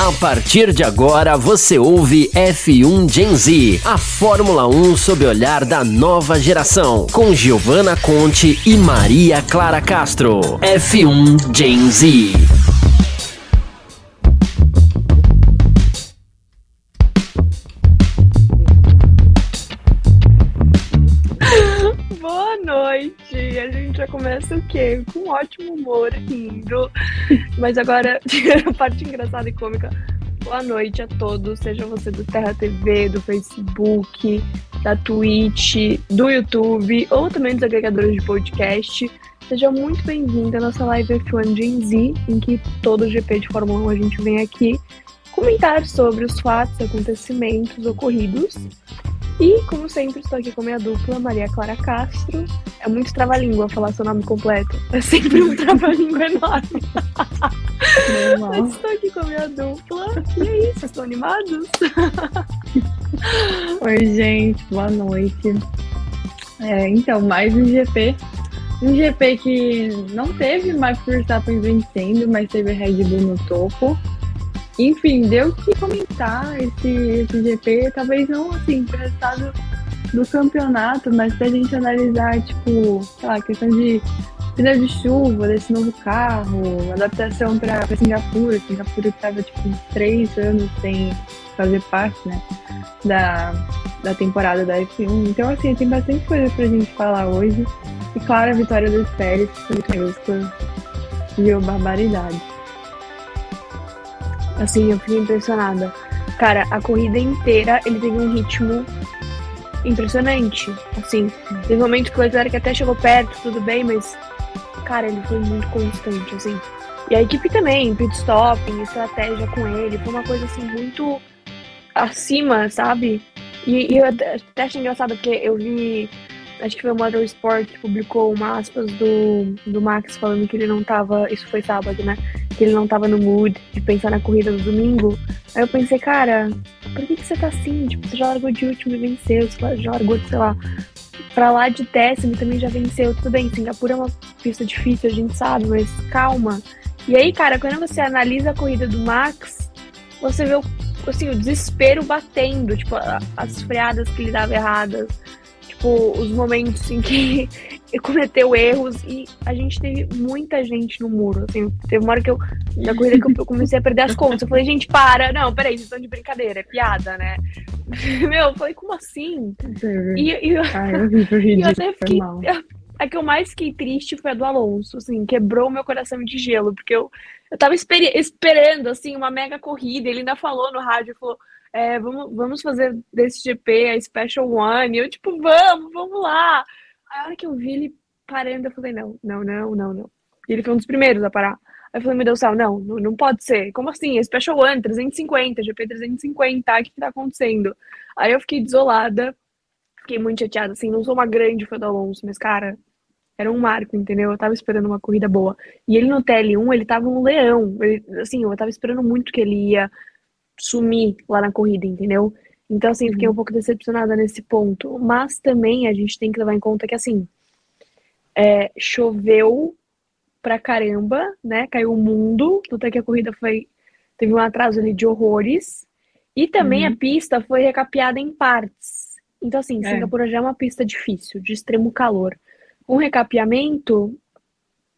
A partir de agora você ouve F1 Gen Z, a Fórmula 1 sob o olhar da nova geração, com Giovanna Conte e Maria Clara Castro. F1 Gen Z. começa o quê? Com ótimo humor, rindo. Mas agora, a parte engraçada e cômica. Boa noite a todos, seja você do Terra TV, do Facebook, da Twitch, do YouTube ou também dos agregadores de podcast. Seja muito bem-vindo à nossa live F1 Gen Z, em que todo GP de Fórmula 1 a gente vem aqui comentar sobre os fatos, acontecimentos ocorridos e, como sempre, estou aqui com a minha dupla, Maria Clara Castro. É muito trava-língua falar seu nome completo. É sempre um trava-língua enorme. Mas estou aqui com a minha dupla. E é isso, estão animados? Oi, gente, boa noite. É, então, mais um GP. Um GP que não teve Max Verstappen vencendo, mas teve Red Bull no topo. Enfim, deu que comentar esse, esse GP, talvez não assim, pro resultado do campeonato, mas pra gente analisar, tipo, sei lá, questão de pneu de chuva, desse novo carro, adaptação para Singapura, Singapura estava tipo três anos sem fazer parte, né, da, da temporada da F1. Então, assim, tem bastante coisa pra gente falar hoje. E claro, a vitória dos Pérez foi maiúscula, viu, barbaridade. Assim, eu fiquei impressionada. Cara, a corrida inteira ele teve um ritmo impressionante. Assim, teve momentos que o Leclerc até chegou perto, tudo bem, mas, cara, ele foi muito constante, assim. E a equipe também, pit stopping, estratégia com ele, foi uma coisa assim muito acima, sabe? E, e eu até achei engraçado porque eu vi, acho que foi o Motorsport que publicou uma aspas do, do Max falando que ele não tava, isso foi sábado, né? Que ele não tava no mood de pensar na corrida do domingo. Aí eu pensei, cara, por que, que você tá assim? Tipo, você já largou de último e venceu, você já largou, sei lá, pra lá de décimo também já venceu. Tudo bem, Singapura é uma pista difícil, a gente sabe, mas calma. E aí, cara, quando você analisa a corrida do Max, você vê o, assim, o desespero batendo, tipo, as freadas que ele dava erradas, tipo, os momentos em que cometeu erros e a gente teve muita gente no muro, assim, teve uma hora que eu, na corrida que eu comecei a perder as contas, eu falei, gente, para, não, peraí, vocês estão de brincadeira, é piada, né? Meu, eu falei, como assim? E, e, Ai, eu e eu até fiquei, a que eu mais fiquei triste foi a do Alonso, assim, quebrou meu coração de gelo, porque eu, eu tava esperi- esperando, assim, uma mega corrida, ele ainda falou no rádio, falou, é, vamos, vamos fazer desse GP a Special One, e eu, tipo, vamos, vamos lá. A hora que eu vi ele parando, eu falei, não, não, não, não, não. E ele foi um dos primeiros a parar. Aí eu falei, meu Deus do céu, não, não, não pode ser. Como assim? É Special One, 350, GP 350, o que que tá acontecendo? Aí eu fiquei desolada, fiquei muito chateada, assim, não sou uma grande fã do Alonso, mas, cara, era um marco, entendeu? Eu tava esperando uma corrida boa. E ele no TL1, ele tava um leão. Ele, assim, eu tava esperando muito que ele ia sumir lá na corrida, entendeu? Então, assim, fiquei um pouco decepcionada nesse ponto. Mas também a gente tem que levar em conta que, assim, é, choveu pra caramba, né? Caiu o mundo, até que a corrida foi. Teve um atraso ali de horrores. E também Uhum. a pista foi recapeada em partes. Então, assim, É. Singapura já é uma pista difícil, de extremo calor. Com recapeamento,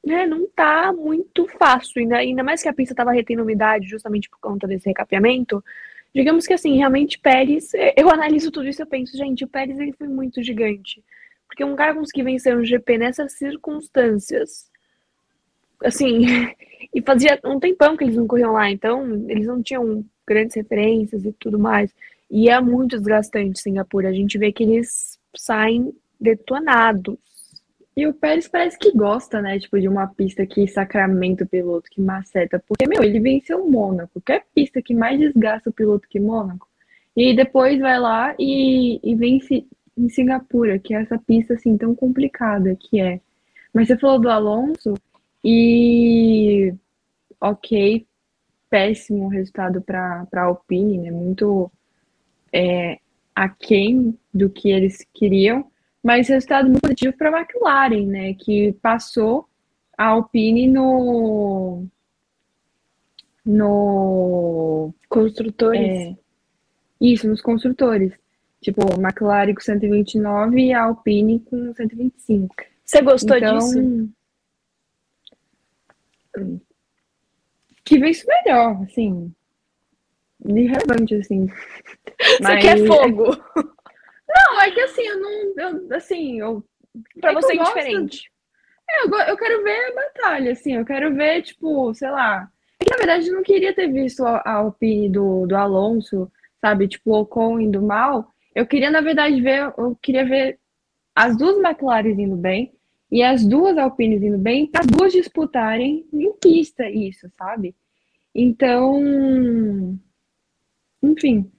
né, não tá muito fácil. Ainda, ainda mais que a pista tava retendo umidade justamente por conta desse recapeamento. Digamos que, assim, realmente Pérez, eu analiso tudo isso e eu penso, gente, o Pérez ele foi muito gigante. Porque um cara conseguir vencer um GP nessas circunstâncias, assim, e fazia um tempão que eles não corriam lá, então eles não tinham grandes referências e tudo mais. E é muito desgastante Singapura. A gente vê que eles saem detonados. E o Pérez parece que gosta, né? Tipo, de uma pista que sacramenta o piloto, que maceta. Porque, meu, ele venceu o Mônaco. Qualquer pista que mais desgasta o piloto que Mônaco. E depois vai lá e, e vence em Singapura, que é essa pista, assim, tão complicada que é. Mas você falou do Alonso e... Ok, péssimo resultado para a Alpine, né? Muito é, aquém do que eles queriam mas resultado muito positivo para a McLaren, né? Que passou a Alpine no, no Construtores? É, isso, nos construtores. Tipo, McLaren com 129 e a Alpine com 125. Você gostou então, disso? Que vê isso melhor, assim. Irrelevante, assim. Você quer fogo? Não, é que assim, eu não. Eu, assim, eu. Pra é você é indiferente. É, eu, eu quero ver a batalha, assim, eu quero ver, tipo, sei lá. É que na verdade eu não queria ter visto a, a Alpine do, do Alonso, sabe? Tipo, o Ocon indo mal. Eu queria, na verdade, ver, eu queria ver as duas McLaren indo bem e as duas Alpines indo bem, para duas disputarem em pista isso, sabe? Então, enfim.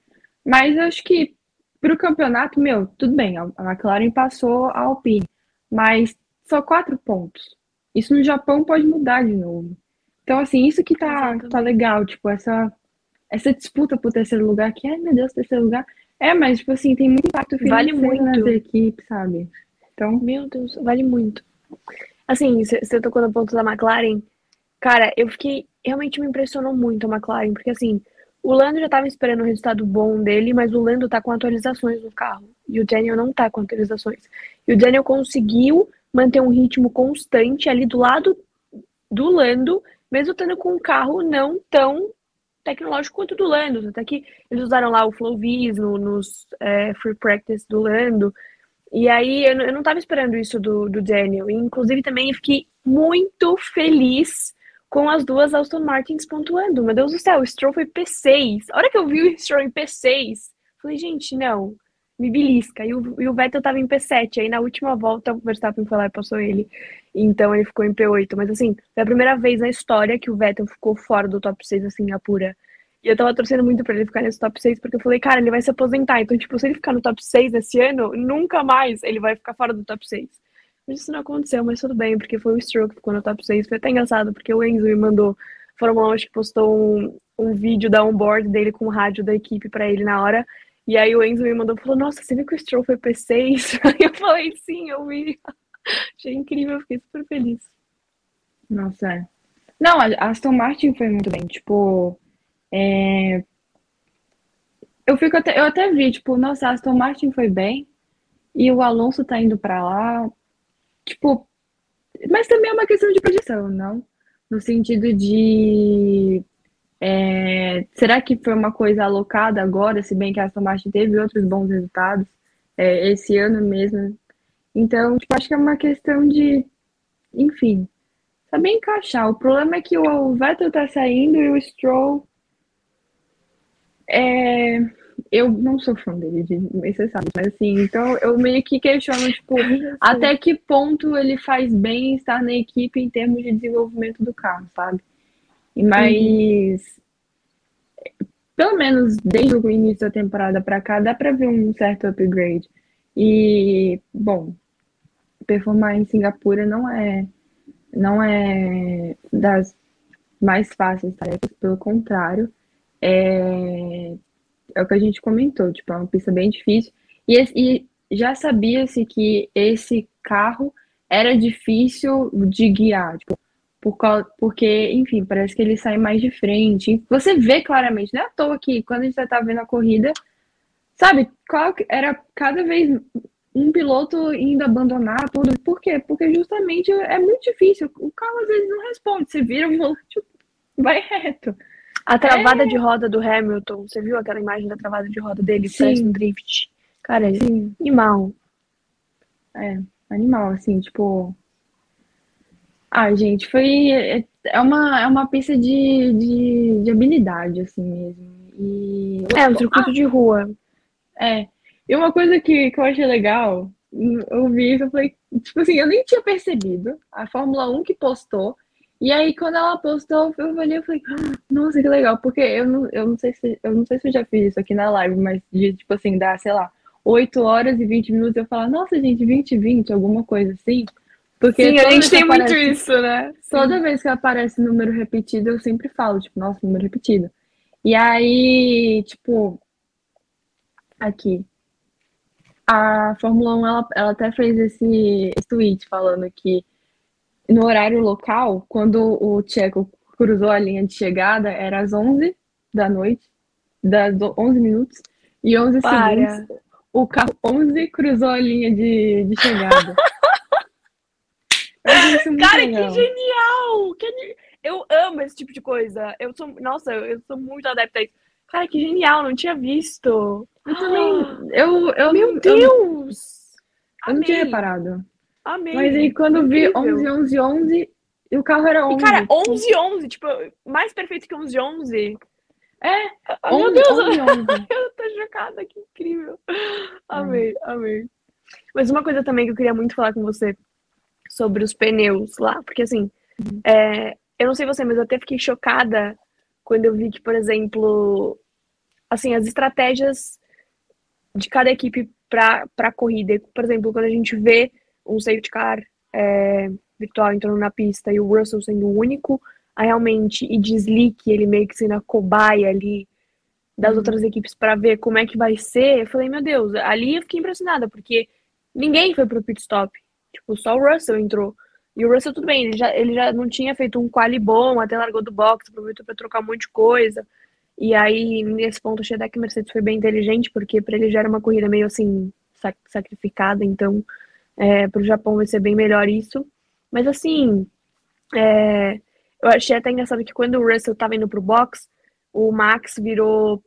Mas eu acho que pro campeonato, meu, tudo bem, a McLaren passou a Alpine, mas só quatro pontos. Isso no Japão pode mudar de novo. Então, assim, isso que tá, tá legal, tipo, essa, essa disputa por terceiro lugar, que, ai meu Deus, terceiro lugar. É, mas, tipo assim, tem muito impacto Vale financeiro nas muito. equipes, sabe? Então, Meu Deus, vale muito. Assim, você tocou no ponto da McLaren. Cara, eu fiquei. Realmente me impressionou muito a McLaren, porque assim, o Lando já tava esperando um resultado bom dele, mas o Lando tá com atualizações no carro. E o Daniel não tá com atualizações. E o Daniel conseguiu manter um ritmo constante ali do lado do Lando, mesmo estando com um carro não tão tecnológico quanto do Lando. Até que eles usaram lá o Flowvis no, nos é, free practice do Lando. E aí eu, eu não tava esperando isso do, do Daniel. E, inclusive também fiquei muito feliz com as duas Aston Martins pontuando. Meu Deus do céu, o Stroll foi P6. A hora que eu vi o Stroll em P6, falei, gente, não, me belisca. E o, e o Vettel tava em P7. Aí na última volta o Verstappen foi lá e passou ele. Então ele ficou em P8. Mas assim, foi a primeira vez na história que o Vettel ficou fora do top 6 assim, a pura. E eu tava torcendo muito pra ele ficar nesse top 6, porque eu falei, cara, ele vai se aposentar. Então, tipo, se ele ficar no top 6 esse ano, nunca mais ele vai ficar fora do top 6. Mas isso não aconteceu, mas tudo bem, porque foi o que ficou no top 6. Foi até engraçado, porque o Enzo me mandou, Fórmula 1, acho que postou um, um vídeo da onboard dele com o rádio da equipe pra ele na hora. E aí o Enzo me mandou, falou, nossa, você viu que o Stroll foi P6? Aí eu falei, sim, eu vi. Achei incrível, fiquei super feliz. Nossa, é. Não, a Aston Martin foi muito bem. Tipo, é, eu fico até, eu até vi, tipo, nossa, a Aston Martin foi bem e o Alonso tá indo pra lá. Tipo, mas também é uma questão de projeção, não? No sentido de é, será que foi uma coisa alocada agora, se bem que a Aston Martin teve outros bons resultados é, esse ano mesmo. Então, tipo, acho que é uma questão de, enfim, saber encaixar. O problema é que o Vettel tá saindo e o Stroll. É... Eu não sou fã dele, de- você sabe, mas assim, então eu meio que questiono, tipo, até que ponto ele faz bem estar na equipe em termos de desenvolvimento do carro, sabe? Mas, pelo menos desde o início da temporada pra cá, dá pra ver um certo upgrade. E, bom, performar em Singapura não é não é das mais fáceis tarefas, pelo contrário, é, é o que a gente comentou, tipo, é uma pista bem difícil. E, e já sabia-se que esse carro era difícil de guiar, tipo, por causa, porque, enfim, parece que ele sai mais de frente. Você vê claramente, não é à toa que quando a gente tá vendo a corrida, sabe, qual era cada vez um piloto indo abandonar tudo. Por quê? Porque justamente é muito difícil. O carro às vezes não responde. Você vira o volante, vai reto. A travada de roda do Hamilton, você viu aquela imagem da travada de roda dele? Sim. Parece um drift. Cara, é Sim, animal. é animal, assim, tipo. Ah, gente, foi. É é uma, é uma pista de, de, de habilidade, assim mesmo. E É, um circuito de rua. É. E uma coisa que, que eu achei legal, eu vi isso, eu falei, tipo assim, eu nem tinha percebido. A Fórmula 1 que postou. E aí, quando ela postou, eu olhei e falei, "Ah, nossa, que legal, porque eu não, eu não sei se eu não sei se eu já fiz isso aqui na live, mas de tipo assim, dar, sei lá, 8 horas e 20 minutos, eu falar, nossa, gente, 20 e 20, alguma coisa assim. Porque Sim, a gente tem muito aparece- isso, né? Toda vez que aparece número repetido, eu sempre falo, tipo, nossa, número repetido. E aí, tipo, aqui. A Fórmula 1, ela, ela até fez esse, esse tweet falando que no horário local, quando o Checo cruzou a linha de chegada, era às 11 da noite. das 11 minutos e 11 Para. segundos. O carro 11 cruzou a linha de, de chegada. Eu Cara, que legal. genial! Que Eu amo esse tipo de coisa. Eu sou, nossa, eu, eu sou muito adepta a isso. Cara, que genial, não tinha visto. Eu também. Eu, eu, Meu eu- Deus! Eu, não tinha eu Amei. Mas aí quando vi Incrível. 11, 11, 11, e o carro era 11. E, cara, 11 11, tipo, mais perfeito que 11 11. É, Ah, Meu 11, Deus, 11, 11. eu tô chocada, que incrível. Amei, amei. Mas uma coisa também que eu queria muito falar com você sobre os pneus lá, porque assim, é, eu não sei você, mas eu até fiquei chocada quando eu vi que, por exemplo, assim, as estratégias de cada equipe para para corrida. Por exemplo, quando a gente vê um safety car é, virtual entrando na pista e o Russell sendo o único a realmente ir de slick, ele meio que sendo a cobaia ali das Uhum. outras equipes para ver como é que vai ser, eu falei, meu Deus, ali eu fiquei impressionada, porque ninguém foi pro pit stop. Tipo, só o Russell entrou. E o Russell, tudo bem, ele já, ele já não tinha feito um quali bom, até largou do box, aproveitou para trocar um monte de coisa. E aí, nesse ponto, achei até que a Mercedes foi bem inteligente, porque para ele já era uma corrida meio assim, sac- sacrificada, então é, para o Japão vai ser bem melhor isso. Mas assim, é, eu achei até engraçado que quando o Russell tava indo pro box, o Max virou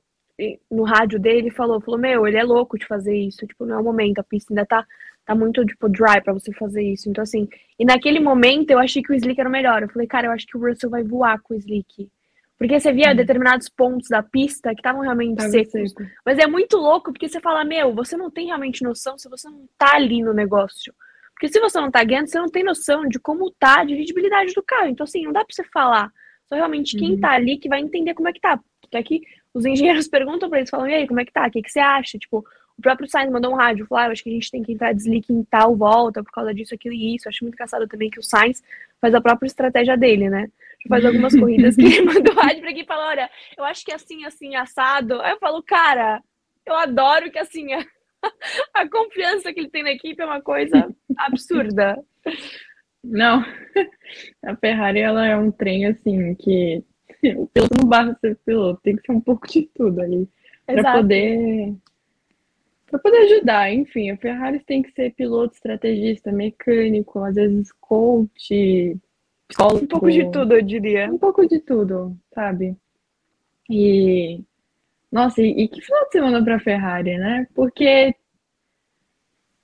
no rádio dele e falou, falou, meu, ele é louco de fazer isso, tipo, não é o momento, a pista ainda tá, tá muito, tipo, dry pra você fazer isso. Então, assim, e naquele momento eu achei que o Slick era o melhor. Eu falei, cara, eu acho que o Russell vai voar com o Slick. Porque você via determinados pontos da pista que estavam realmente Tava secos. seco. Mas é muito louco porque você fala, meu, você não tem realmente noção se você não tá ali no negócio. Porque se você não tá guiando, você não tem noção de como tá a dirigibilidade do carro. Então, assim, não dá pra você falar. Só realmente quem Uhum. tá ali que vai entender como é que tá. Porque aqui os engenheiros perguntam pra eles, falam, e aí, como é que tá? O que, que você acha? Tipo, o próprio Sainz mandou um rádio, falou, ah, eu acho que a gente tem que entrar de slick em tal volta por causa disso, aquilo e isso. Eu acho muito engraçado também que o Sainz faz a própria estratégia dele, né? Já faz algumas corridas que ele manda o rádio pra aqui e fala, olha, eu acho que assim, assim, assado. Aí eu falo, cara, eu adoro que assim, a, a confiança que ele tem na equipe é uma coisa absurda. Não, a Ferrari ela é um trem assim que o piloto não basta ser piloto, tem que ser um pouco de tudo ali para poder para poder ajudar. Enfim, a Ferrari tem que ser piloto, estrategista, mecânico, às vezes coach, psicólogo, Um pouco de tudo, eu diria. um pouco de tudo, sabe? E nossa, e, e que final de semana para a Ferrari, né? Porque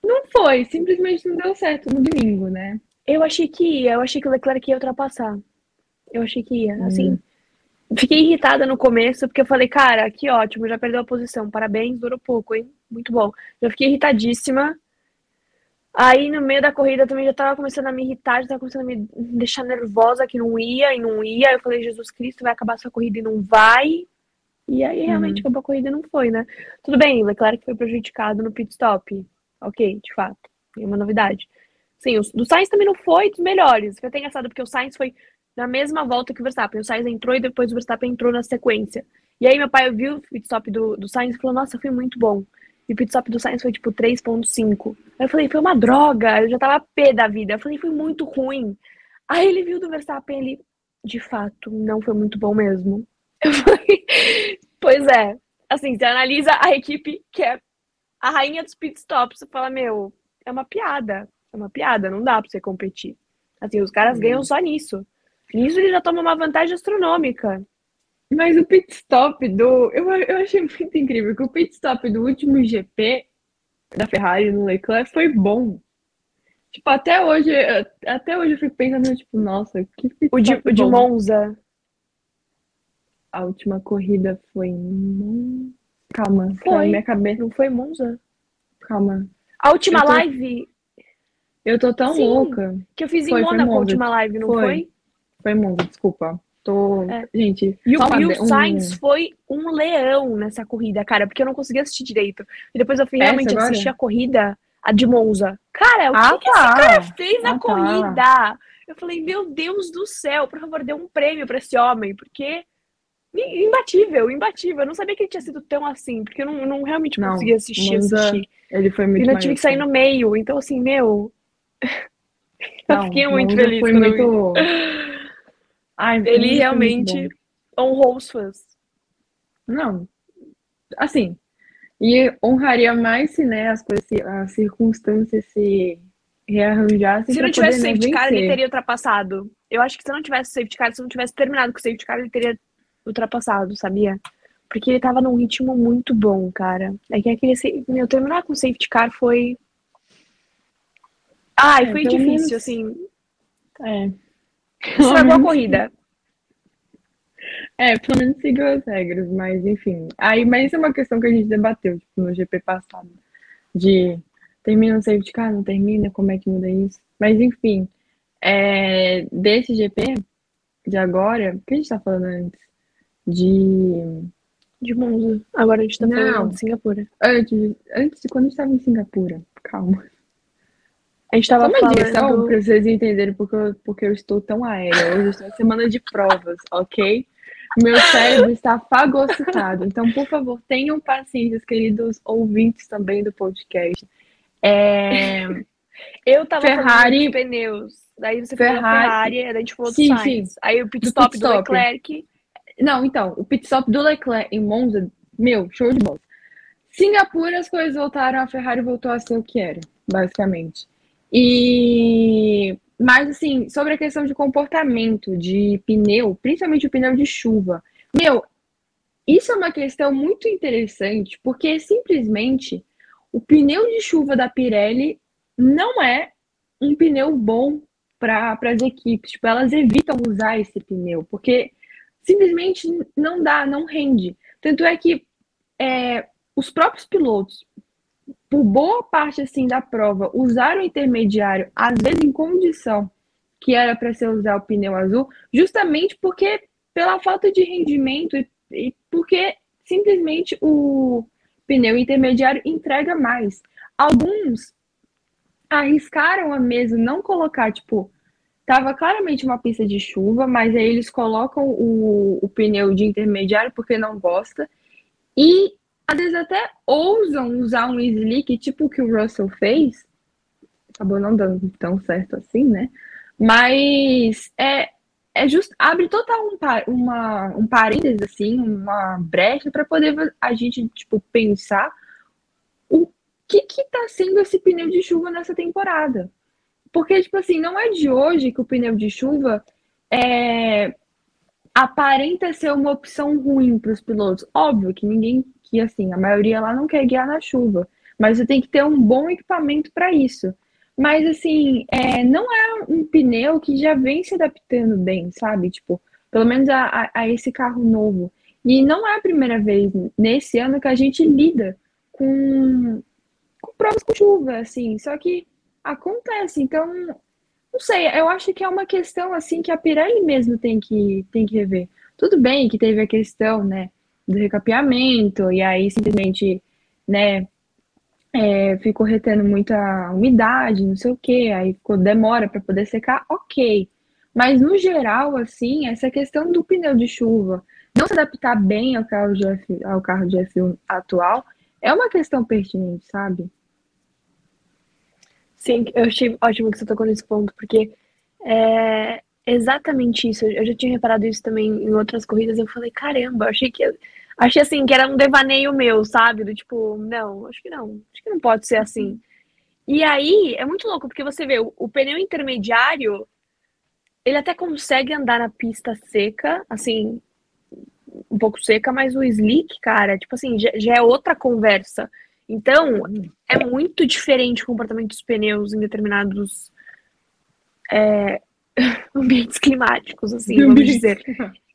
não foi, simplesmente não deu certo no domingo, né? Eu achei que ia, eu achei que o Leclerc ia ultrapassar. Eu achei que ia, Hum. assim. Fiquei irritada no começo, porque eu falei, cara, que ótimo, já perdeu a posição. Parabéns, durou pouco, hein? Muito bom. Já fiquei irritadíssima. Aí no meio da corrida também já tava começando a me irritar, já tava começando a me deixar nervosa que não ia e não ia. Eu falei, Jesus Cristo, vai acabar essa corrida e não vai. E aí realmente acabou a corrida e não foi, né? Tudo bem, Leclerc foi prejudicado no pit stop. Ok, de fato. Nenhuma novidade. Sim, o do Sainz também não foi dos melhores. Foi até engraçado porque o Sainz foi na mesma volta que o Verstappen. O Sainz entrou e depois o Verstappen entrou na sequência. E aí meu pai viu o pit stop do, do Sainz e falou, nossa, foi muito bom. E o pit stop do Sainz foi tipo 3.5. Aí eu falei, foi uma droga. Eu já tava pé da vida. Eu falei, foi muito ruim. Aí ele viu do Verstappen, ele, de fato, não foi muito bom mesmo. Eu falei, pois é. Assim, você analisa a equipe que é a rainha dos pit stops, você fala, meu, é uma piada. É uma piada, não dá pra você competir. Assim, os caras Hum. ganham só nisso. Nisso ele já toma uma vantagem astronômica. Mas o pit stop do. Eu, eu achei muito incrível que o pit stop do último GP da Ferrari no Leclerc foi bom. Tipo, até hoje, até hoje eu fico pensando, tipo, nossa, que pit O de, o de. Monza. A última corrida foi em Calma, Foi. minha cabeça. Não foi Monza? Calma. A última Eu tô- live Eu tô tão Sim. louca. que eu fiz em Foi, foi Mônaco, a Monza. última live, não Foi. foi? Foi Monza, desculpa. Tô. É. Gente, E o, e o um- Sainz foi um leão nessa corrida, cara, porque eu não conseguia assistir direito. E depois eu fui Essa realmente agora? assistir a corrida, a de Monza. Cara, o Ah, que, que esse tá. cara fez na Ah, tá. corrida? Eu falei, meu Deus do céu, por favor, dê um prêmio pra esse homem, porque imbatível, imbatível. Eu não sabia que ele tinha sido tão assim, porque eu não, não realmente Não, conseguia assistir, assistir. Ele foi E muito ainda tive maior que sair que- no meio, então assim, meu, eu fiquei muito feliz Foi quando eu muito. Ai, Ele muito realmente honrou os fãs. Não, assim, e honraria mais se, né, as coisas, as circunstâncias se rearranjassem. Se não tivesse safety car, ele teria ultrapassado. Eu acho que se não tivesse safety car, se não tivesse terminado com o safety car, ele teria ultrapassado, sabia? Porque ele tava num ritmo muito bom, cara. É que aquele. Meu, terminar com o safety car foi. Ai, é, foi difícil, menos... assim. É. Estragou a corrida. É, pelo menos seguiu as regras, mas enfim. Aí, mas isso é uma questão que a gente debateu, tipo, no GP passado. De termina o safety car, não termina, como é que muda isso? Mas enfim, é, desse GP de agora, o que a gente tá falando antes? De. De Monza. Agora a gente tá não, falando de Singapura. Antes, antes de quando a gente tava em Singapura. Calma. A gente tava Só uma falando... direção pra vocês entenderem porque eu, porque eu estou tão aérea. Hoje estou semana de provas, ok? Meu cérebro está fagocitado. Então, por favor, tenham paciência, queridos ouvintes também do podcast. É... Eu tava Ferrari... falando de pneus. Daí você Ferrari... falou Ferrari, a gente falou sim, do Sainz. Sim. Aí o pit stop do, pit stop. do Leclerc. Não, então, o pit stop do Leclerc em Monza, meu, show de bola. Singapura, as coisas voltaram, a Ferrari voltou a ser o que era, basicamente. E mas, assim, sobre a questão de comportamento de pneu, principalmente o pneu de chuva, meu, isso é uma questão muito interessante, porque simplesmente o pneu de chuva da Pirelli não é um pneu bom para as equipes. Tipo, elas evitam usar esse pneu, porque simplesmente não dá, não rende. Tanto é que é, os próprios pilotos por boa parte assim da prova, usar o intermediário, às vezes em condição que era para ser usar o pneu azul, justamente porque pela falta de rendimento e, e porque simplesmente o pneu intermediário entrega mais. Alguns arriscaram a mesmo não colocar, tipo, tava claramente uma pista de chuva, mas aí eles colocam o, o pneu de intermediário porque não gosta. E às vezes até ousam usar um slick, tipo o que o Russell fez. Acabou não dando tão certo assim, né? Mas é, é just, abre total um, uma, um parênteses, assim, uma brecha para poder a gente, tipo, pensar o que que tá sendo esse pneu de chuva nessa temporada. Porque, tipo assim, não é de hoje que o pneu de chuva é, aparenta ser uma opção ruim para os pilotos. Óbvio que ninguém que assim, a maioria lá não quer guiar na chuva, mas você tem que ter um bom equipamento para isso. Mas assim, é, não é um pneu que já vem se adaptando bem, sabe? Tipo, pelo menos a, a, a esse carro novo. E não é a primeira vez nesse ano que a gente lida com, com provas com chuva, assim. Só que acontece. Então, não sei, eu acho que é uma questão assim que a Pirelli mesmo tem que, tem que rever. Tudo bem que teve a questão, né, do recapeamento, e aí simplesmente, né, é, ficou retendo muita umidade, não sei o que, aí ficou demora para poder secar, ok. Mas no geral, assim, essa questão do pneu de chuva não se adaptar bem ao carro de, F, ao carro de F1 atual é uma questão pertinente, sabe? Sim, eu achei ótimo que você tocou nesse ponto, porque é exatamente isso. Eu já tinha reparado isso também em outras corridas. Eu falei, caramba, achei que. Achei assim, que era um devaneio meu, sabe? Do tipo, não, acho que não. Acho que não pode ser assim. E aí, é muito louco, porque você vê, o, o pneu intermediário, ele até consegue andar na pista seca, assim, um pouco seca, mas o slick, cara, tipo assim, já, já é outra conversa. Então, é muito diferente o comportamento dos pneus em determinados é, ambientes climáticos, assim, vamos dizer.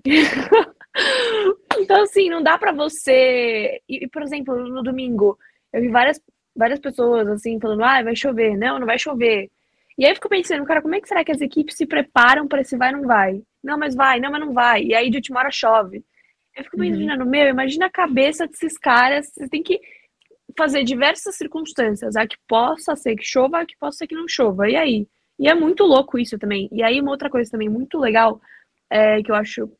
então, assim, não dá para você. E, por exemplo, no domingo, eu vi várias, várias pessoas, assim, falando: ah, vai chover. Não, não vai chover. E aí eu fico pensando, cara, como é que será que as equipes se preparam para esse vai não vai? Não, mas vai, não, mas não vai. E aí de última hora chove. Eu fico uhum. imaginando, uhum. meu, imagina a cabeça desses caras. Você tem que fazer diversas circunstâncias. A que possa ser que chova, a que possa ser que não chova. E aí? E é muito louco isso também. E aí, uma outra coisa também muito legal é, que eu acho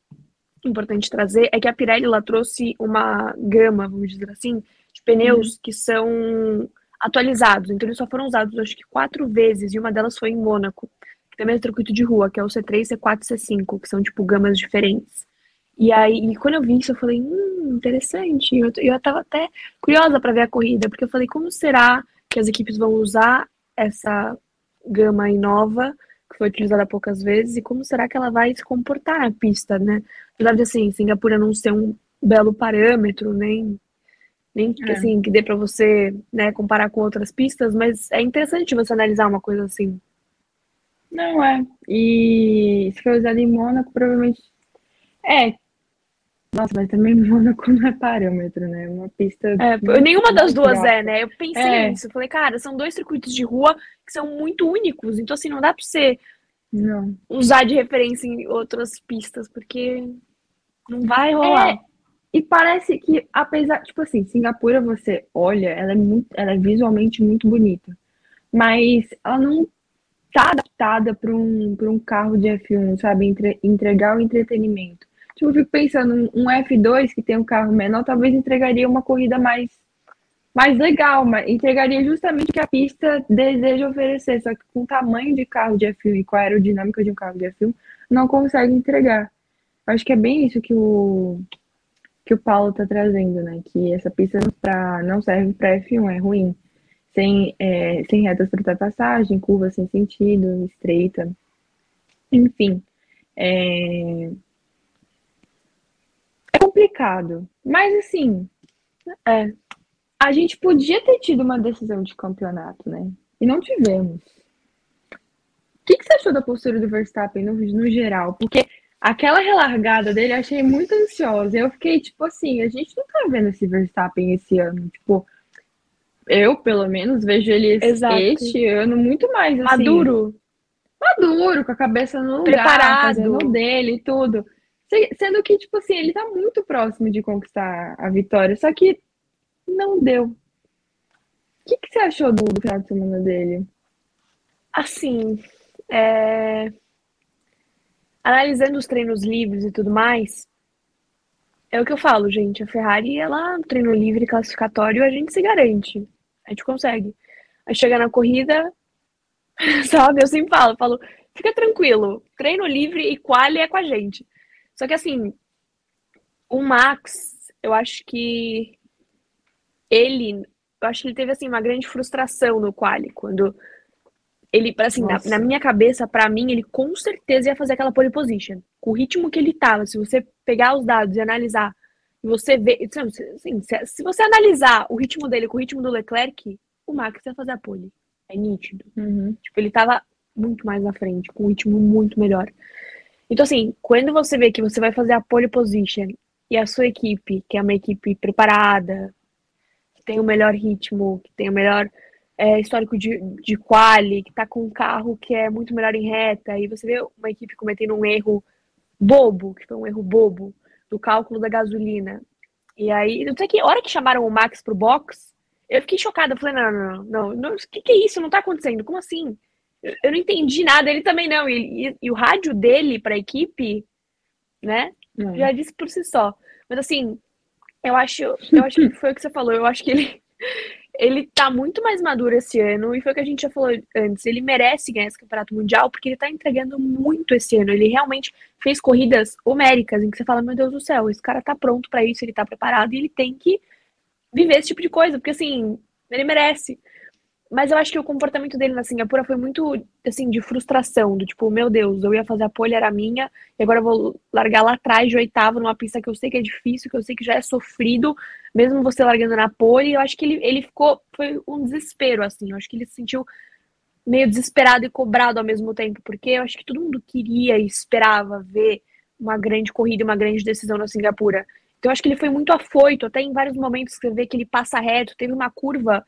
importante trazer é que a Pirelli ela trouxe uma gama, vamos dizer assim, de pneus uhum. que são atualizados. Então, eles só foram usados, acho que quatro vezes, e uma delas foi em Mônaco, que também é circuito de rua, que é o C3, C4 e C5, que são, tipo, gamas diferentes. E aí, e quando eu vi isso, eu falei, hum, interessante. Eu, eu tava até curiosa para ver a corrida, porque eu falei, como será que as equipes vão usar essa gama aí nova, que foi utilizada poucas vezes, e como será que ela vai se comportar na pista, né? Apesar de, assim, Singapura não ser um belo parâmetro, nem, nem é. assim, que dê para você né, comparar com outras pistas, mas é interessante você analisar uma coisa assim. Não é. E se for usado em Mônaco, provavelmente. É. Nossa, mas também Mônaco não é parâmetro, né? Uma pista. É, nenhuma das duas é, né? Eu pensei é. nisso. Falei, cara, são dois circuitos de rua que são muito únicos. Então, assim, não dá pra você não. usar de referência em outras pistas, porque não vai rolar. É, e parece que, apesar, tipo assim, Singapura, você olha, ela é muito, ela é visualmente muito bonita. Mas ela não tá adaptada para um, um carro de F1, sabe? Entre, entregar o entretenimento. Eu fico pensando, um F2 que tem um carro menor, talvez entregaria uma corrida mais, mais legal, mas entregaria justamente o que a pista deseja oferecer. Só que com o tamanho de carro de F1 e com a aerodinâmica de um carro de F1, não consegue entregar. Acho que é bem isso que o, que o Paulo está trazendo, né? Que essa pista pra, não serve para F1, é ruim. Sem, é, sem retas para ultrapassagem, curva sem sentido, estreita. Enfim. É complicado. Mas assim, é, a gente podia ter tido uma decisão de campeonato, né? E não tivemos. O que, que você achou da postura do Verstappen no, no geral? Porque Aquela relargada dele, eu achei muito ansiosa. Eu fiquei, tipo assim, a gente não tá vendo esse Verstappen esse ano. Tipo, eu, pelo menos, vejo ele Exato. este ano muito mais assim. Maduro. Maduro, com a cabeça no lugar, Preparado. fazendo dele e tudo. Sendo que, tipo assim, ele tá muito próximo de conquistar a vitória, só que não deu. O que, que você achou do, final de semana dele? Assim, é analisando os treinos livres e tudo mais, é o que eu falo, gente. A Ferrari, ela, no treino livre classificatório, a gente se garante. A gente consegue. Aí chega na corrida, sabe? Eu sempre falo, falo, fica tranquilo. Treino livre e quali é com a gente. Só que assim, o Max, eu acho que ele, eu acho que ele teve assim uma grande frustração no quali, quando ele, assim, na, na, minha cabeça, para mim, ele com certeza ia fazer aquela pole position. Com o ritmo que ele tava, se você pegar os dados e analisar, e você ver. Assim, se, se, você analisar o ritmo dele com o ritmo do Leclerc, o Max ia fazer a pole. É nítido. Uhum. Tipo, ele tava muito mais na frente, com um ritmo muito melhor. Então, assim, quando você vê que você vai fazer a pole position e a sua equipe, que é uma equipe preparada, que tem o melhor ritmo, que tem o melhor é, histórico de, de quali, que tá com um carro que é muito melhor em reta, e você vê uma equipe cometendo um erro bobo, que foi um erro bobo, do cálculo da gasolina. E aí, não sei que, hora que chamaram o Max pro box, eu fiquei chocada. Eu falei, não, não, não, não, o que, que é isso? Não tá acontecendo. Como assim? Eu, eu não entendi nada, ele também não. E, e, e o rádio dele pra equipe, né, já disse por si só. Mas assim, eu acho, eu acho que foi o que você falou, eu acho que ele ele tá muito mais maduro esse ano, e foi o que a gente já falou antes. Ele merece ganhar esse campeonato mundial, porque ele tá entregando muito esse ano. Ele realmente fez corridas homéricas, em que você fala, meu Deus do céu, esse cara tá pronto para isso, ele tá preparado, e ele tem que viver esse tipo de coisa, porque assim, ele merece. Mas eu acho que o comportamento dele na Singapura foi muito, assim, de frustração, do tipo, meu Deus, eu ia fazer a pole, era minha, e agora eu vou largar lá atrás de oitavo, numa pista que eu sei que é difícil, que eu sei que já é sofrido, mesmo você largando na pole, eu acho que ele, ele ficou, foi um desespero, assim, eu acho que ele se sentiu meio desesperado e cobrado ao mesmo tempo, porque eu acho que todo mundo queria e esperava ver uma grande corrida, uma grande decisão na Singapura. Então eu acho que ele foi muito afoito, até em vários momentos você vê que ele passa reto, teve uma curva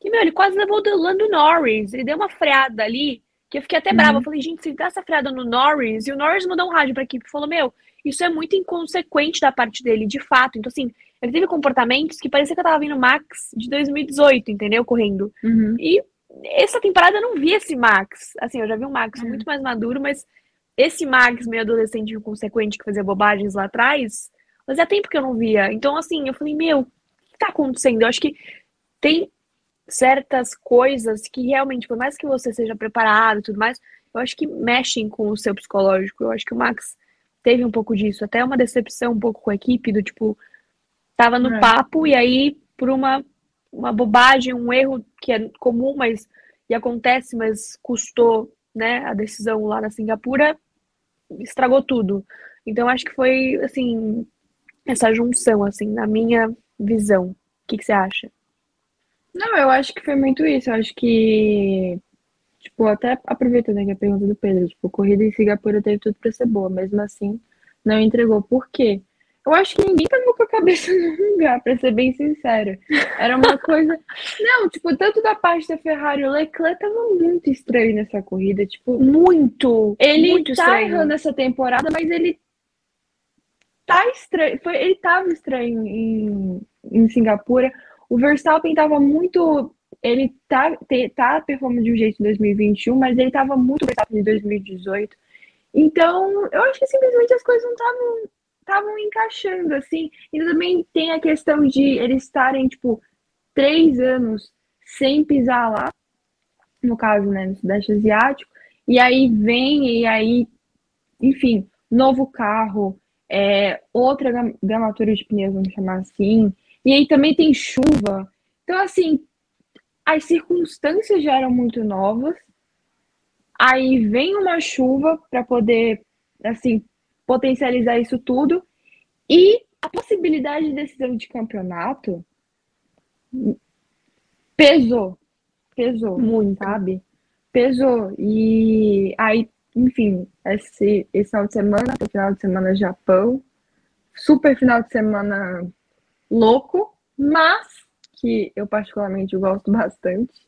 que, meu, ele quase levou o Lando Norris. Ele deu uma freada ali, que eu fiquei até uhum. brava. Eu falei, gente, se dá essa freada no Norris, e o Norris mandou um rádio pra equipe e falou, meu, isso é muito inconsequente da parte dele, de fato. Então, assim, ele teve comportamentos que parecia que eu tava vendo Max de 2018, entendeu? Correndo. Uhum. E essa temporada eu não vi esse Max. Assim, eu já vi um Max uhum. muito mais maduro, mas esse Max meio adolescente inconsequente que fazia bobagens lá atrás, fazia tempo que eu não via. Então, assim, eu falei, meu, o que tá acontecendo? Eu acho que tem certas coisas que realmente, por mais que você seja preparado e tudo mais, eu acho que mexem com o seu psicológico. Eu acho que o Max teve um pouco disso, até uma decepção um pouco com a equipe, do tipo, tava no É. papo e aí por uma, uma bobagem, um erro que é comum, mas e acontece, mas custou, né, a decisão lá na Singapura, estragou tudo. Então acho que foi assim essa junção assim, na minha visão. O que que você acha? Não, eu acho que foi muito isso. Eu acho que, tipo, até aproveitando aqui a pergunta do Pedro, tipo, corrida em Singapura teve tudo pra ser boa, mesmo assim, não entregou. Por quê? Eu acho que ninguém tava com a cabeça no lugar, pra ser bem sincero. Era uma coisa. Não, tipo, tanto da parte da Ferrari, o Leclerc tava muito estranho nessa corrida. Tipo, Muito, ele muito tá estranho. errando essa temporada, mas ele tá estranho. Foi, ele tava estranho em, em Singapura. O Verstappen tava muito. Ele tá, te- tá performando de um jeito em 2021, mas ele tava muito Verstappen em 2018. Então, eu acho que simplesmente as coisas não estavam estavam encaixando, assim. E também tem a questão de eles estarem, tipo, três anos sem pisar lá, no caso, né, no Sudeste Asiático, e aí vem, e aí, enfim, novo carro, é, outra gam- gramatura de pneus, vamos chamar assim, e aí também tem chuva. Então, assim, as circunstâncias já eram muito novas, aí vem uma chuva para poder, assim, potencializar isso tudo, e a possibilidade de decisão de campeonato pesou, pesou Muito. sabe? Pesou. E aí, enfim, esse, esse final de semana, final de semana Japão, super final de semana louco, mas que eu particularmente gosto bastante.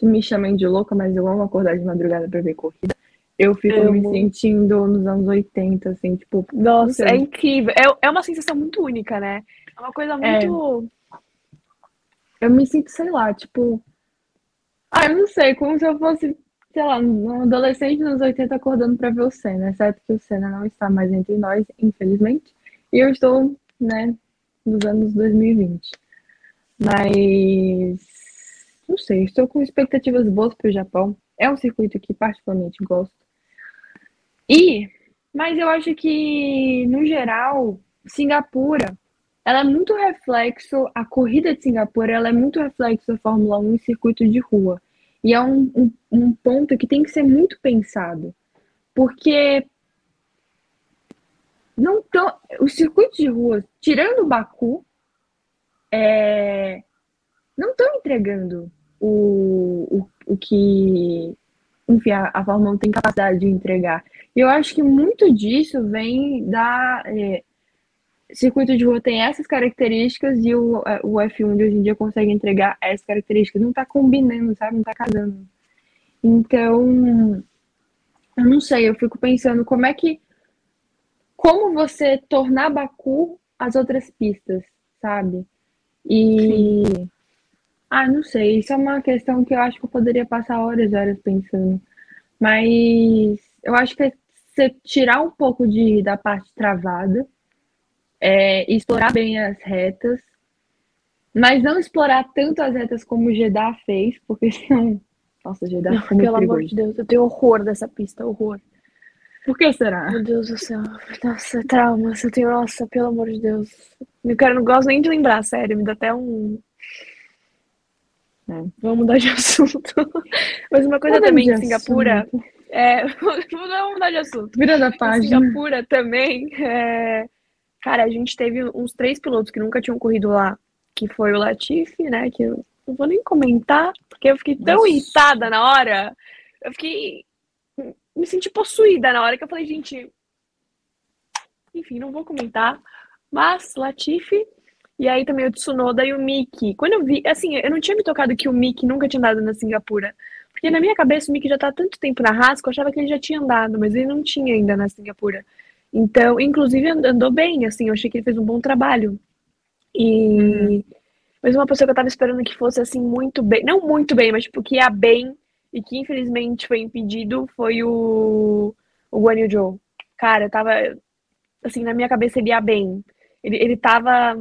Me chamem de louca, mas eu amo acordar de madrugada pra ver corrida. Eu fico me Amo. sentindo nos anos 80, assim, tipo, Nossa, é incrível. É, é uma sensação muito única, né? É uma coisa É. muito. eu me sinto, sei lá, tipo. Ah, eu não sei, como se eu fosse, sei lá, um adolescente nos 80 acordando pra ver o Senna, exceto que o Senna não está mais entre nós, infelizmente. E eu estou, né, nos anos 2020. Mas. Não sei, estou com expectativas boas pro Japão. É um circuito que particularmente gosto. E. Mas eu acho que, no geral, Singapura ela é muito reflexo, a corrida de Singapura, ela é muito reflexo da Fórmula 1 em circuito de rua. E é um, um, um ponto que tem que ser muito pensado. Porque não tão, os circuitos de rua, tirando o Baku, é, não estão entregando o, o, o que enfim, a, a Fórmula 1 tem capacidade de entregar. E eu acho que muito disso vem da. é, circuito de rua tem essas características e o, é, o F1 de hoje em dia consegue entregar essas características. Não tá combinando, sabe? Não tá casando. Então, eu não sei, eu fico pensando como é que. Como você tornar Baku as outras pistas, sabe? E. Ah, não sei, isso é uma questão que eu acho que eu poderia passar horas e horas pensando. Mas eu acho que é você tirar um pouco de, da parte travada é, explorar bem as retas, mas não explorar tanto as retas como o Jeddah fez, porque senão. Nossa, Jeddah Não, ficou muito pelo amor perigoso. de Deus, eu tenho horror dessa pista, horror. Por que será? Meu Deus do céu. Nossa, traumas. Eu tenho, nossa, pelo amor de Deus. Eu quero, não gosto nem de lembrar, sério. Me dá até um. É. Vamos mudar de assunto. Mas uma coisa Mudando também de em Singapura. assunto. É, vamos mudar de assunto. Virando a Em página. Singapura também, é, cara, a gente teve uns três pilotos que nunca tinham corrido lá, que foi o Latifi, né, que eu não vou nem comentar, porque eu fiquei tão Nossa. irritada na hora, eu fiquei, me senti possuída na hora que eu falei, gente, enfim, não vou comentar, mas Latifi, e aí também o Tsunoda e o Miki. Quando eu vi, assim, eu não tinha me tocado que o Miki nunca tinha andado na Singapura. Porque na minha cabeça o Mickey já tá há tanto tempo na Haas que eu achava que ele já tinha andado, mas ele não tinha ainda na Singapura. Então, inclusive and- andou bem, assim, eu achei que ele fez um bom trabalho. E mas uma pessoa que eu tava esperando que fosse assim muito bem, não muito bem, mas tipo que ia bem e que infelizmente foi impedido foi o o Guan Yu Zhou. Cara, eu tava assim, na minha cabeça ele ia bem. Ele, ele tava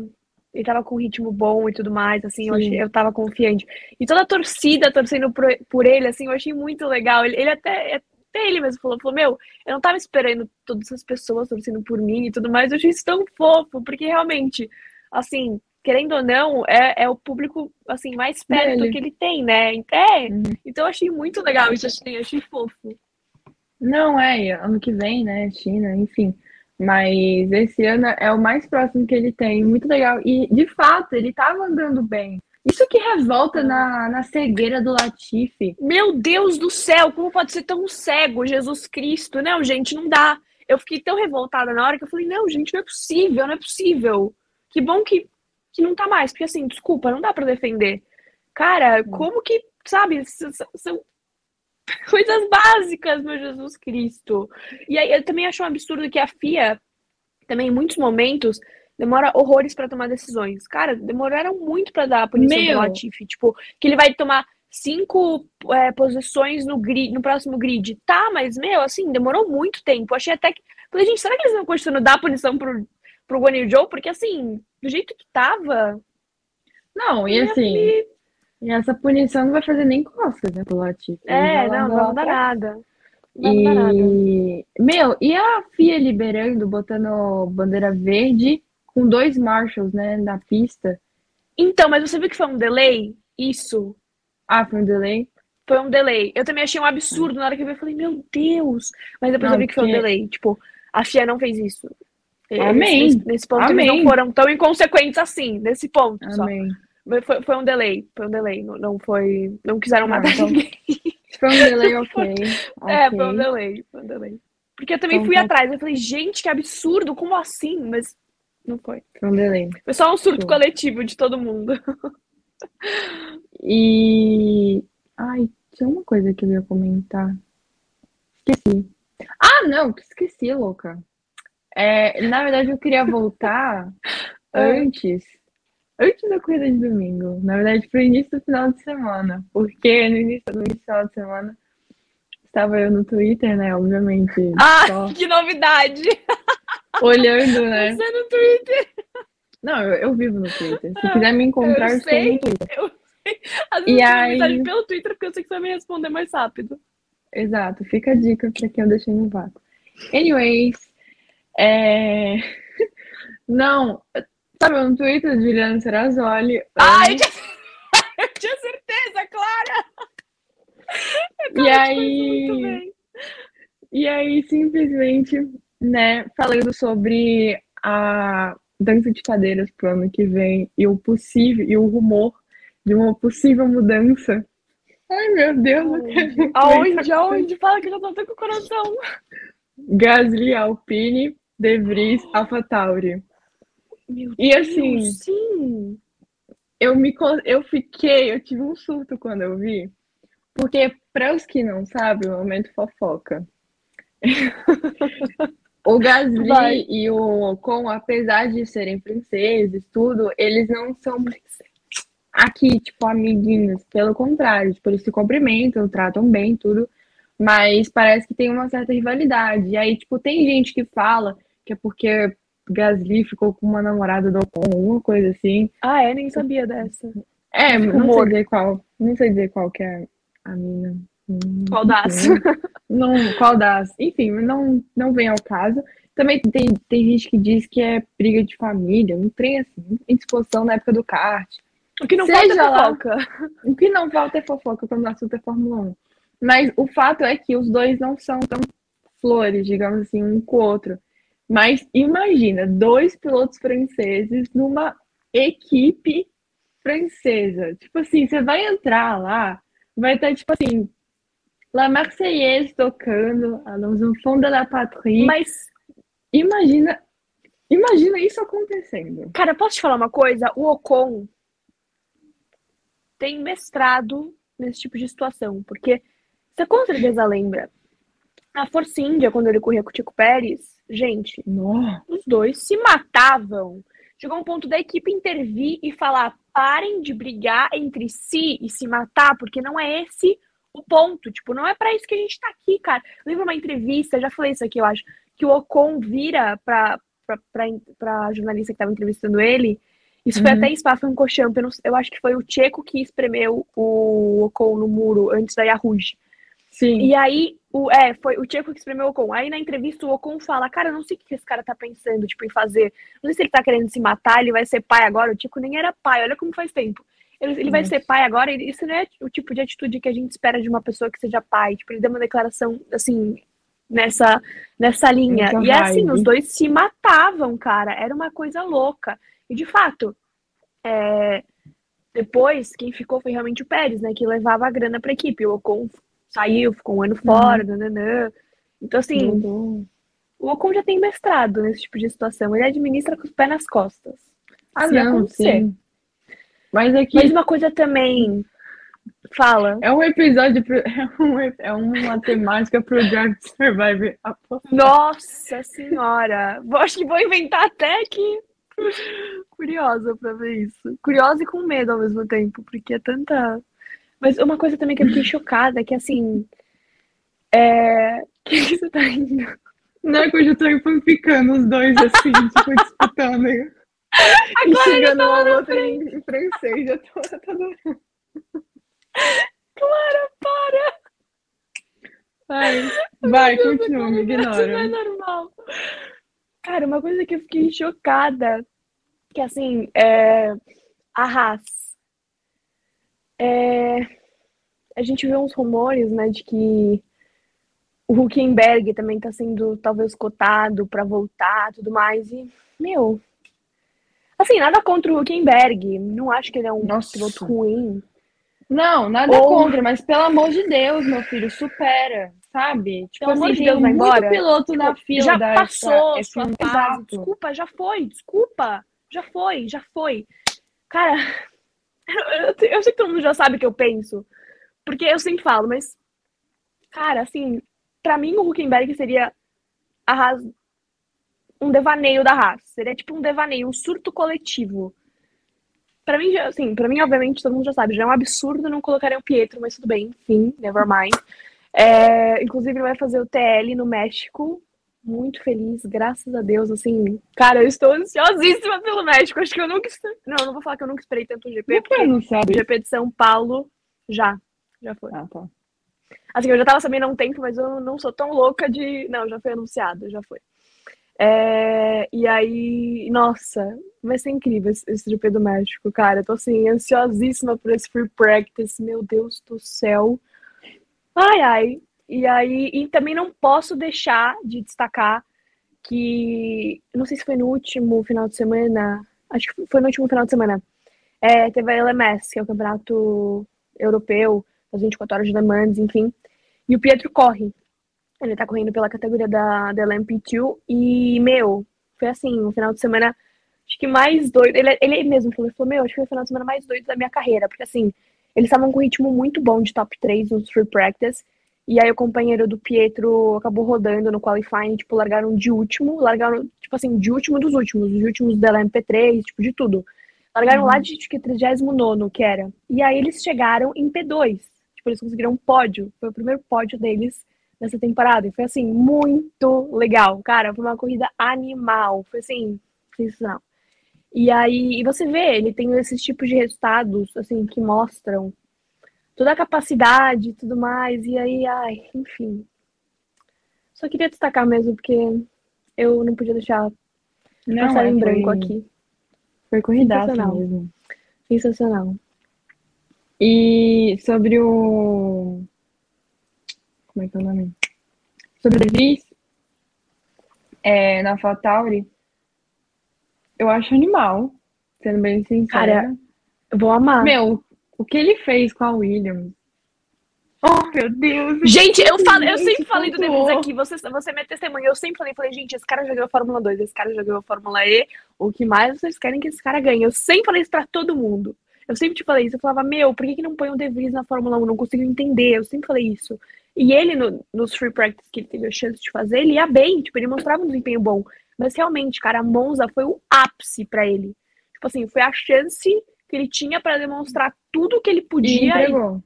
ele tava com um ritmo bom e tudo mais, assim, eu, achei, eu tava confiante. E toda a torcida torcendo por, por ele, assim, eu achei muito legal. Ele, ele até, até ele mesmo falou, falou, meu, eu não tava esperando todas essas pessoas torcendo por mim e tudo mais, eu achei isso tão fofo, porque realmente assim, querendo ou não, é, é o público, assim, mais perto Dele. que ele tem, né? É, Uhum. então eu achei muito legal isso, achei, achei fofo. Não, é, ano que vem, né? China, enfim. Mas esse ano é o mais próximo que ele tem. Muito legal. E, de fato, ele tava andando bem. Isso que revolta na, na cegueira do Latifi. Meu Deus do céu, como pode ser tão cego, Jesus Cristo? Não, gente, não dá. Eu fiquei tão revoltada na hora que eu falei, não, gente, não é possível, não é possível. Que bom que, que não tá mais, porque assim, desculpa, não dá pra defender. Cara, como que, sabe, são coisas básicas, meu Jesus Cristo. E aí eu também acho um absurdo que a FIA, também em muitos momentos, demora horrores pra tomar decisões. Cara, demoraram muito pra dar a punição Meu. do Latifi. Tipo, que ele vai tomar cinco é, posições no grid, no próximo grid. Tá, mas, meu, assim, demorou muito tempo. Achei até que. Falei, gente, será que eles não continuam dar a punição pro, pro Guan Yu Zhou? Porque, assim, do jeito que tava. Não, e assim, e essa punição não vai fazer nem costas, né, pro Latifi. Ele É, não, não vai pra nada. Não mudar nada. E, meu, e a FIA liberando, botando bandeira verde com dois marshals, né, na pista. Então, mas você viu que foi um delay? Isso. Ah, foi um delay? Foi um delay. Eu também achei um absurdo na hora que eu vi. Eu falei, meu Deus. Mas depois Não, eu vi que foi um delay. Tipo, a FIA não fez isso. Eles- Amém. Nesse, nesse ponto, eles Amém. não foram tão inconsequentes assim. Nesse ponto só. Amém. Mas foi, foi um delay. Foi um delay. Não, não foi. Não quiseram Ah, matar então- ninguém. Foi um delay, ok. É, foi um delay. Foi um delay. Porque eu também Então fui tá. atrás. Eu falei, gente, que absurdo. Como assim? Mas não foi. Foi um delay. Foi só um surto Sim. coletivo de todo mundo. E. Ai, tinha uma coisa que eu ia comentar. Esqueci. Ah, não, que esqueci, louca. É, na verdade, eu queria voltar Ah. antes. Antes da corrida de domingo. Na verdade, pro início do final de semana. Porque no início do final de semana estava eu no Twitter, né? Obviamente. Ah, que novidade! olhando, né? Você no Twitter. Não, eu, eu vivo no Twitter. Se Ah, quiser me encontrar, eu eu estou no sei. Twitter. Às E vezes eu mando aí- mensagem pelo Twitter porque eu sei que você vai me responder mais rápido. Exato, fica a dica pra quem eu deixei no vácuo. Anyways, é... não, sabe no Twitter de Juliana Serrazoli, Ah, amo, eu tinha, certeza, Clara! e Muito aí, bem. e aí simplesmente, né, falando sobre a dança de cadeiras pro ano que vem e o possível, e o rumor de uma possível mudança. Ai, meu Deus, eu quero Aonde? Aonde? Fala que eu já tô até com o coração. Gasly, Alpine, De Vries, AlphaTauri. Meu E Deus, assim, sim. eu me eu fiquei, eu tive um surto quando eu vi, porque para os que não sabem, o momento fofoca. O Gasly Vai. e o Ocon, apesar de serem franceses, tudo, eles não são aqui, tipo, amiguinhos. Pelo contrário, tipo, eles se cumprimentam, tratam bem, tudo. Mas parece que tem uma certa rivalidade. E aí, tipo, tem gente que fala que é porque Gasly ficou com uma namorada do Ocon, alguma coisa assim. Ah, é? Nem sabia dessa. É, não sei dizer qual, não sei dizer qual que é a mina. Hum, Qual das? Não, qual das? Enfim, não, não vem ao caso. Também tem, tem gente que diz que é briga de família, um trem assim, indisposição na época do kart. O que não Seja falta é lá. fofoca. O que não falta é fofoca quando o assunto é Fórmula 1. Mas o fato é que os dois não são tão flores, digamos assim, um com o outro. Mas imagina, dois pilotos franceses numa equipe francesa. Tipo assim, você vai entrar lá, vai estar tipo assim, La Marseillaise tocando, a Nous enfants de la patrie. Mas, Imagina, imagina isso acontecendo. cara, posso te falar uma coisa? O Ocon tem mestrado nesse tipo de situação. Porque você com certeza lembra. A Force India, quando ele corria com o Tico Pérez, gente, os dois se matavam. Chegou um ponto da equipe intervir e falar: parem de brigar entre si e se matar, porque não é esse o ponto. Tipo, não é pra isso que a gente tá aqui, cara. Lembra uma entrevista, já falei isso aqui, eu acho, que o Ocon vira pra, pra, pra, pra jornalista que tava entrevistando ele. Isso foi Uhum. até em Spa-Francorchamps. Eu, não- eu acho que foi o Checo que espremeu o Ocon no muro antes da Rouge. Sim. E aí, O, é, foi o Tcheco que espremeu o Ocon. Aí na entrevista o Ocon fala, cara, eu não sei o que esse cara tá pensando, tipo, em fazer. Não sei se ele tá querendo se matar, ele vai ser pai agora. O Tcheco nem era pai, olha como faz tempo. Ele, ele vai ser pai agora, isso não é o tipo de atitude que a gente espera de uma pessoa que seja pai. Tipo, ele deu uma declaração, assim, nessa, nessa linha. E é assim, os dois se matavam, cara. Era uma coisa louca. E de fato, é, depois quem ficou foi realmente o Pérez, né? Que levava a grana pra equipe. O Ocon saiu, ficou um ano fora, nananã. Então, assim, Mudou. o Ocon já tem mestrado nesse tipo de situação. Ele administra com os pés nas costas. Ah, Se não, acontecer. sim. Mas é que Mas uma coisa também. Fala. é um episódio, pro- é, um, é uma temática pro Drive to Survive. Nossa senhora! Acho que vou inventar até que. Curiosa pra ver isso. Curiosa e com medo ao mesmo tempo, porque é tanta. Mas uma coisa também que eu fiquei chocada é que assim. É. O que, você tá rindo? Não é que eu já tô ficando os dois assim, tipo, disputando. e Agora xingando eu uma outra em, em francês. Já tô, já tô adorando. Clara, para! Vai, vai, continua, me Isso não é ignora. normal. Cara, uma coisa que eu fiquei chocada, que assim, é, a Haas. É, a gente vê uns rumores, né, de que o Huckenberg também tá sendo talvez cotado pra voltar, tudo mais. E, meu, assim, nada contra o Huckenberg. Não acho que ele é um Nossa. piloto ruim. Não, nada Ou- contra, mas pelo amor de Deus, meu filho, supera, sabe? Tipo Pelo amor assim, de tem Deus, vai muito embora. piloto na fila já da passou F1, sua fase. Desculpa, já foi. Desculpa. Já foi, já foi. Cara, eu, eu- eu sei que todo mundo já sabe o que eu penso. Porque eu sempre falo, mas. Cara, assim, pra mim o Huckenberg seria a Haas, um devaneio da Haas. Seria tipo um devaneio, um surto coletivo. Pra mim, assim, pra mim, obviamente, todo mundo já sabe, já é um absurdo não colocarem o Pietro, mas tudo bem, enfim, never mind. É, inclusive, ele vai fazer o TL no México. Muito feliz, graças a Deus, assim. Cara, eu estou ansiosíssima pelo México. Acho que eu nunca. Não, não vou falar que eu nunca esperei tanto o GP, Por que porque não o sabe? GP de São Paulo já. Já foi. Ah, tá. Assim, eu já tava sabendo há um tempo, mas eu não sou tão louca de. Não, já foi anunciado, já foi. É, E aí, nossa, vai ser incrível esse, esse GP do México, cara. Eu tô assim, ansiosíssima por esse free practice, meu Deus do céu. Ai, ai. E aí, e também não posso deixar de destacar que, não sei se foi no último final de semana, acho que foi no último final de semana, é, teve a LMS, que é o Campeonato Europeu, das 24 horas de Le Mans, enfim. E o Pietro corre. Ele tá correndo pela categoria da, da LMP2 e, meu, foi assim, um final de semana, acho que mais doido. Ele, ele mesmo falou, ele falou, meu, acho que foi o final de semana mais doido da minha carreira, porque assim, eles estavam com um ritmo muito bom de top 3 nos free practice, e aí o companheiro do Pietro acabou rodando no qualifying, tipo, largaram de último, largaram, tipo assim, de último dos últimos, os últimos da LMP3, tipo, de tudo. Largaram lá de, acho que, 39 que era. E aí eles chegaram em P2. Tipo, eles conseguiram um pódio. Foi o primeiro pódio deles nessa temporada. E foi, assim, muito legal. Cara, foi uma corrida animal. Foi, assim, sensacional. E aí, e você vê, ele tem esses tipos de resultados, assim, que mostram toda a capacidade e tudo mais. E aí, ai, enfim. Só queria destacar mesmo, porque eu não podia deixar Não, passar é, em branco foi, aqui. Foi corridaça Sensacional. mesmo. Sensacional. E sobre o. Como é que é o nome? Sobre o De Vries, é, na AlphaTauri, eu acho animal, sendo bem sincera. Cara, Eu vou amar. Meu, o que ele fez com a Williams? Oh, meu Deus! Gente, eu, falo, eu sempre falei do De Vries pontuou. aqui, você, você é minha testemunha, eu sempre falei, falei, gente, esse cara já ganhou a Fórmula 2, esse cara já ganhou a Fórmula E, o que mais vocês querem que esse cara ganhe? Eu sempre falei isso pra todo mundo. Eu sempre te falei isso, eu falava, meu, por que, que não põe o De Vries na Fórmula 1? Não consigo entender, eu sempre falei isso. E ele, no- nos free practice que ele teve a chance de fazer, ele ia bem, tipo, ele mostrava um desempenho bom. Mas realmente, cara, a Monza foi o ápice pra ele. Tipo assim, foi a chance que ele tinha pra demonstrar tudo que ele E podia e entregou.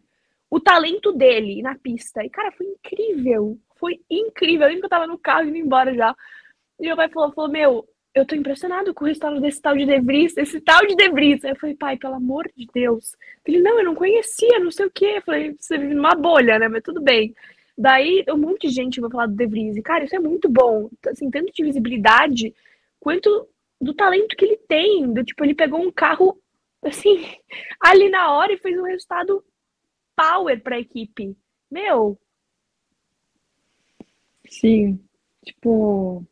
o talento dele na pista. E, cara, foi incrível. Foi incrível. Eu lembro que eu tava no carro indo embora já. E meu pai falou, falou, meu, eu tô impressionado com o resultado desse tal de De Vries, esse tal de De Vries. Aí eu falei, pai, pelo amor de Deus. Ele, não, eu não conhecia, não sei o quê. Eu falei, você vive numa bolha, né? Mas tudo bem. Daí, um monte de gente vai falar do De Vries. E, cara, isso é muito bom. Assim, tanto de visibilidade quanto do talento que ele tem. Do, tipo, ele pegou um carro, assim, ali na hora e fez um resultado power pra equipe. Meu. Sim. Tipo.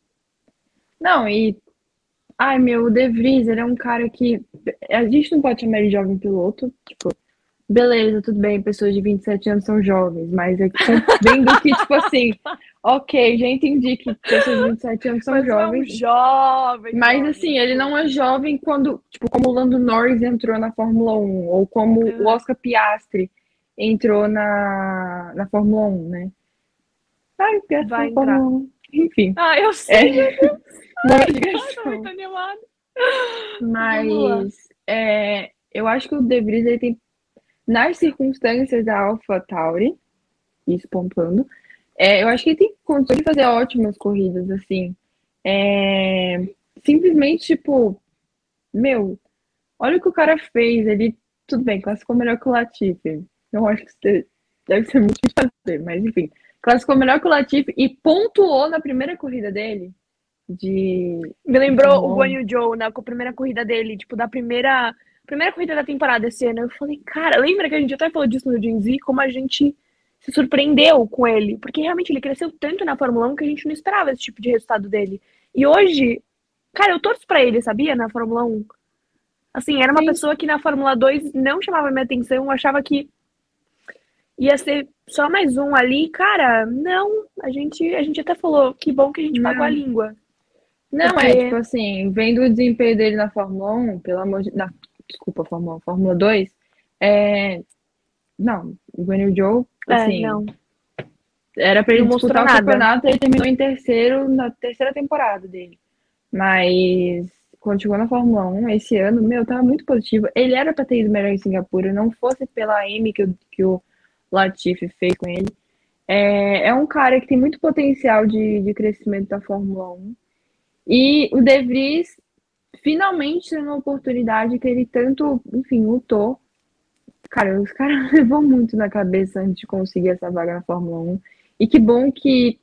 Não, e. Ai, meu, o De Vries, ele é um cara que. A gente não pode chamar ele de jovem piloto. Tipo, beleza, tudo bem, pessoas de 27 anos são jovens, mas é que vendo que, tipo assim, ok, já entendi que pessoas de 27 anos são Mas é um jovens. jovem. Mas jovem. assim, ele não é jovem quando, tipo, como o Lando Norris entrou na Fórmula 1, ou como o Oscar Piastri entrou na, na Fórmula 1, né? Ai, Piastri Vai na Fórmula 1. Enfim, Ah, eu sei. é. Não é Ai, tô digressão. muito animada. Mas é, eu acho que o De Vries ele tem, nas circunstâncias da Alpha Tauri, isso pontuando, é, eu acho que ele tem condições de fazer ótimas corridas, assim. É, simplesmente, tipo, meu, olha o que o cara fez. Ele, tudo bem, classificou melhor que o Latifi. Não acho que isso deve ser muito difícil fazer, mas enfim. Classificou melhor que o Latifi e pontuou na primeira corrida dele. De. Me lembrou Bom. o Guan Yu Zhou na primeira corrida dele, tipo, da primeira, primeira corrida da temporada esse ano. Eu falei, cara, lembra que a gente até falou disso no Gen Z, como a gente se surpreendeu com ele? Porque realmente ele cresceu tanto na Fórmula 1 que a gente não esperava esse tipo de resultado dele. E hoje, cara, eu torço pra ele, sabia? Na Fórmula 1. Assim, era uma Sim. pessoa que na Fórmula 2 não chamava minha atenção, achava que ia ser só mais um ali. Cara, não. A gente, a gente até falou, que bom que a gente Não. pagou a língua. Não, Porque- é tipo assim, vendo o desempenho dele na Fórmula 1, pelo amor de. Na, desculpa, Fórmula 1, Fórmula 2, é. Não, o Guan Yu Zhou, assim, é, não. era pra ele não disputar o nada. campeonato e ele terminou em terceiro na terceira temporada dele. Mas quando chegou na Fórmula 1 esse ano, meu, tava muito positivo. Ele era pra ter ido melhor em Singapura, não fosse pela M que, o- que o Latifi fez com ele. É, é um cara que tem muito potencial de, de crescimento da Fórmula 1. E o De Vries finalmente tendo uma oportunidade que ele tanto, enfim, lutou. Cara, os caras levou muito na cabeça antes de conseguir essa vaga na Fórmula 1. E que bom que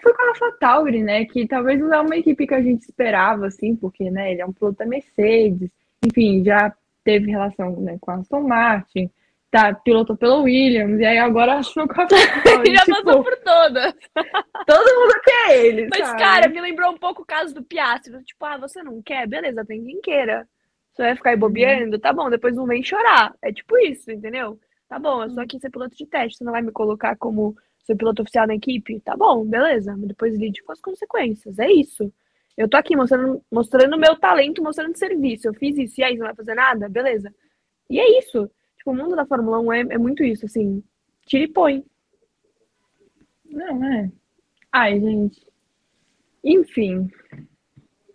foi com a AlphaTauri, né? Que talvez não é uma equipe que a gente esperava, assim, porque, né, ele é um piloto da Mercedes, enfim, já teve relação, né, com a Aston Martin, tá, pilotou pelo Williams, e aí agora achou com a AlphaTauri. Já tipo, passou por todas. todo mundo quer ele, Mas, sabe? cara, me lembrou um pouco o caso do Piastri. Tipo, ah, você não quer? Beleza, tem quem queira. Você vai ficar aí bobeando? Tá bom, depois não vem chorar. É tipo isso, entendeu? Tá bom, eu sou aqui ser piloto de teste. Você não vai me colocar como ser piloto oficial da equipe? Tá bom, beleza. Mas depois lide com as consequências. É isso. Eu tô aqui mostrando mostrando meu talento, mostrando serviço. Eu fiz isso. E aí, você não vai fazer nada? Beleza. E é isso. Tipo, o mundo da Fórmula 1 é, é muito isso, assim. Tira e põe. Não, é. Ai, gente. Enfim,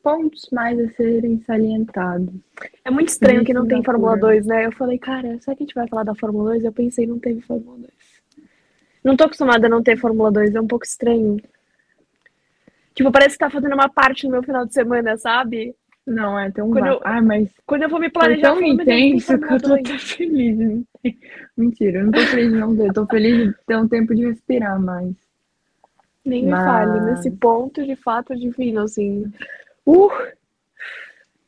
pontos mais a serem salientados. É muito estranho que não tem Fórmula cura. 2, né? Eu falei, cara, será que a gente vai falar da Fórmula 2? Eu pensei, não teve Fórmula 2. Não tô acostumada a não ter Fórmula 2, é um pouco estranho. Tipo, parece que tá fazendo uma parte no meu final de semana, sabe? Não, é tão. Quando va- eu- Ai, mas Quando eu vou me foi planejar, eu tão tem intenso que eu tô 2. até feliz. tem- Mentira, eu não tô feliz de não ter. Eu tô feliz de ter um tempo de respirar mais. Nem me Mas- fale, nesse ponto de fato divino, assim. Uh!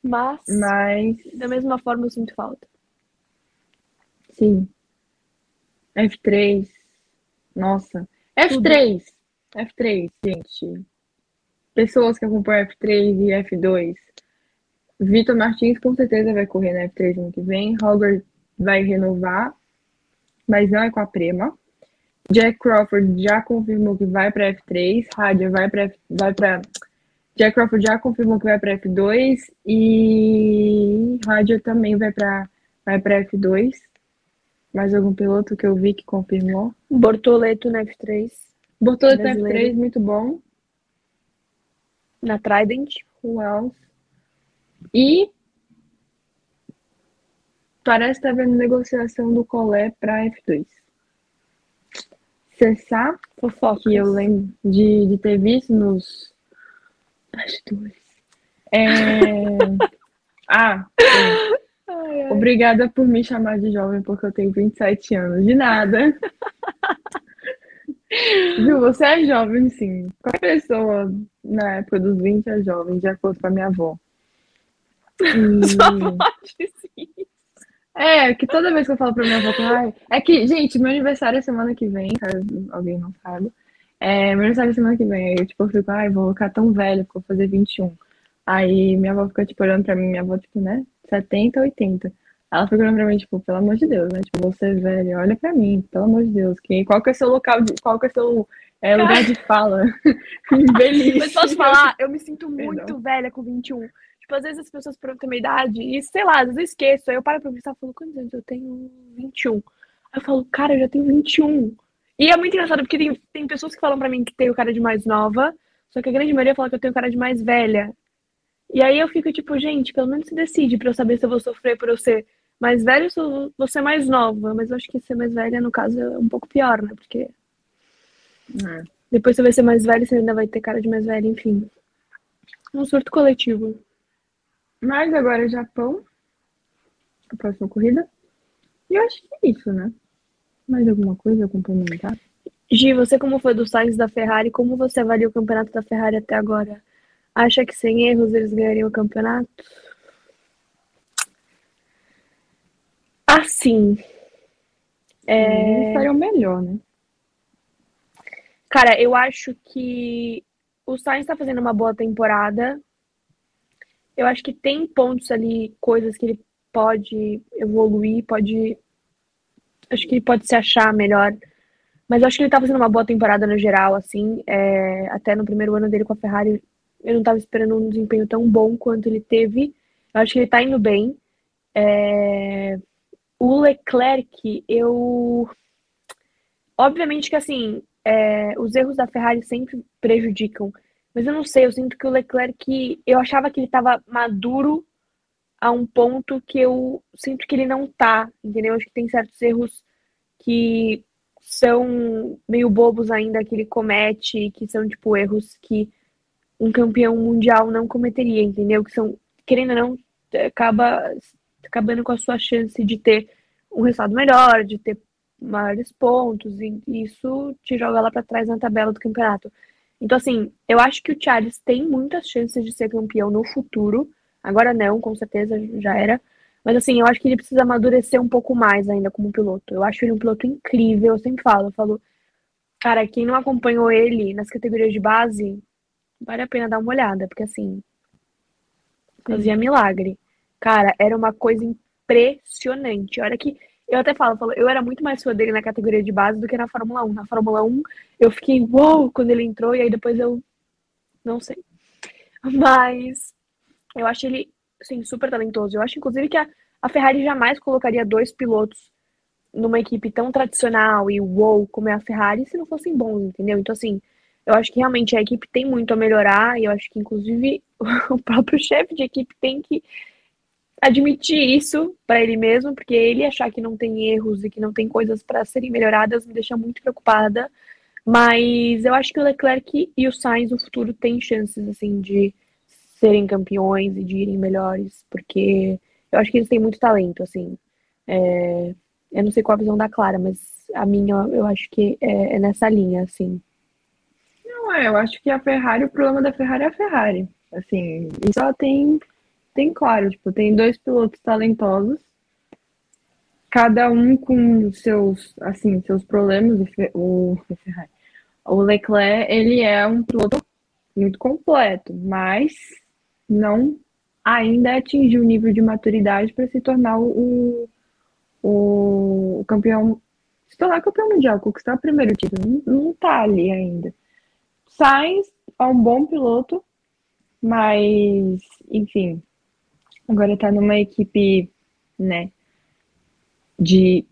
Mas, Mas, da mesma forma, eu sinto falta. sim. F3. Nossa. F3. F3, gente. Pessoas que acompanham F3 e F2. Vitor Martins com certeza vai correr na F3 ano que vem. Hogwarts vai renovar, mas não é com a Prema. Jack Crawford já confirmou que vai para F3. Rádia vai para vai para Jack Crawford já confirmou que vai para F2 e Rádia também vai para vai para F2. Mais algum piloto que eu vi que confirmou? Bortoleto na F3, Bortoleto na Brasileiro. F3, muito bom. na Trident. Who else? E parece estar vendo negociação do Colé para F2. Cessar, Fofoca. que eu lembro de, de ter visto nos bastidores. É... ah, sim. Ai, ai. obrigada por me chamar de jovem, porque eu tenho 27 anos. De nada. Viu, você é jovem, sim. Qualquer pessoa na época dos 20 é jovem, de acordo com a minha avó. E... Sua pode sim. É, que toda vez que eu falo pra minha avó, ai, é que, gente, meu aniversário é semana que vem, caso alguém não saiba. É, meu aniversário é semana que vem. Aí eu, tipo, eu fico, ai, vou ficar tão velho, porque vou fazer 21. Aí minha avó fica, tipo, olhando pra mim, minha avó, tipo, né, 70, 80. Ela fica olhando pra mim, tipo, pelo amor de Deus, né? Tipo, você velho, olha pra mim, pelo amor de Deus. Que, qual que é seu local de. Qual que é seu é, lugar de fala? Velhice. Mas posso falar, eu me sinto muito Perdão. velha com 21. Tipo, às vezes as pessoas perguntam a minha idade e, sei lá, às vezes eu esqueço. Aí eu paro pra pensar e falo, quantos anos eu tenho? 21. Aí eu falo, cara, eu já tenho 21. E é muito engraçado, porque tem, tem pessoas que falam pra mim que tenho cara de mais nova, só que a grande maioria fala que eu tenho cara de mais velha. E aí eu fico tipo, gente, pelo menos se decide pra eu saber se eu vou sofrer por eu ser mais velha ou vou ser mais nova. Mas eu acho que ser mais velha, no caso, é um pouco pior, né? Porque. É. Depois você vai ser mais velha, você ainda vai ter cara de mais velha, enfim. Um surto coletivo. Mas agora é Japão. A próxima corrida. E eu acho que é isso, né? Mais alguma coisa a complementar? Gi, você como foi do Sainz da Ferrari, como você avalia o campeonato da Ferrari até agora? Acha que sem erros eles ganhariam o campeonato? Assim. É... Estariam melhor, né? Cara, eu acho que o Sainz está fazendo uma boa temporada. Eu acho que tem pontos ali, coisas que ele pode evoluir, pode. Acho que ele pode se achar melhor. Mas eu acho que ele tá fazendo uma boa temporada no geral, assim. É... Até no primeiro ano dele com a Ferrari, eu não estava esperando um desempenho tão bom quanto ele teve. Eu acho que ele está indo bem. É... O Leclerc, eu. Obviamente que assim, é... os erros da Ferrari sempre prejudicam. Mas eu não sei, eu sinto que o Leclerc. Eu achava que ele estava maduro a um ponto que eu sinto que ele não tá, entendeu? Acho que tem certos erros que são meio bobos ainda que ele comete, que são tipo erros que um campeão mundial não cometeria, entendeu? Que são, querendo ou não, acaba acabando com a sua chance de ter um resultado melhor, de ter maiores pontos, e isso te joga lá para trás na tabela do campeonato. Então, assim, eu acho que o Charles tem muitas chances de ser campeão no futuro. Agora não, com certeza já era. Mas, assim, eu acho que ele precisa amadurecer um pouco mais ainda como piloto. Eu acho ele um piloto incrível, eu sempre falo. Eu falo, cara, quem não acompanhou ele nas categorias de base, vale a pena dar uma olhada, porque assim, fazia milagre. Cara, era uma coisa impressionante. A hora que eu até falo, falo, eu era muito mais fã dele na categoria de base do que na Fórmula 1. Na Fórmula 1, eu fiquei uou quando ele entrou, e aí depois eu não sei. Mas eu acho ele, assim, super talentoso. Eu acho, inclusive, que a, a Ferrari jamais colocaria dois pilotos numa equipe tão tradicional e uou como é a Ferrari se não fossem bons, entendeu? Então, assim, eu acho que realmente a equipe tem muito a melhorar e eu acho que, inclusive, o próprio chefe de equipe tem que admitir isso para ele mesmo, porque ele achar que não tem erros e que não tem coisas para serem melhoradas me deixa muito preocupada. Mas eu acho que o Leclerc e o Sainz no futuro têm chances assim de serem campeões e de irem melhores, porque eu acho que eles têm muito talento, assim. É... Eu não sei qual a visão da Clara, mas a minha eu acho que é, é nessa linha, assim. Não, é, eu acho que a Ferrari, o problema da Ferrari é a Ferrari. Assim, isso ela tem, tem claro, tipo, tem dois pilotos talentosos, cada um com seus, assim, seus problemas, o, o Leclerc, ele é um piloto muito completo, mas não ainda atingiu o nível de maturidade para se tornar o, o, campeão, se tornar campeão mundial, conquistar o primeiro título, não, não tá ali ainda. Sainz é um bom piloto, mas, enfim, agora tá numa equipe, né, de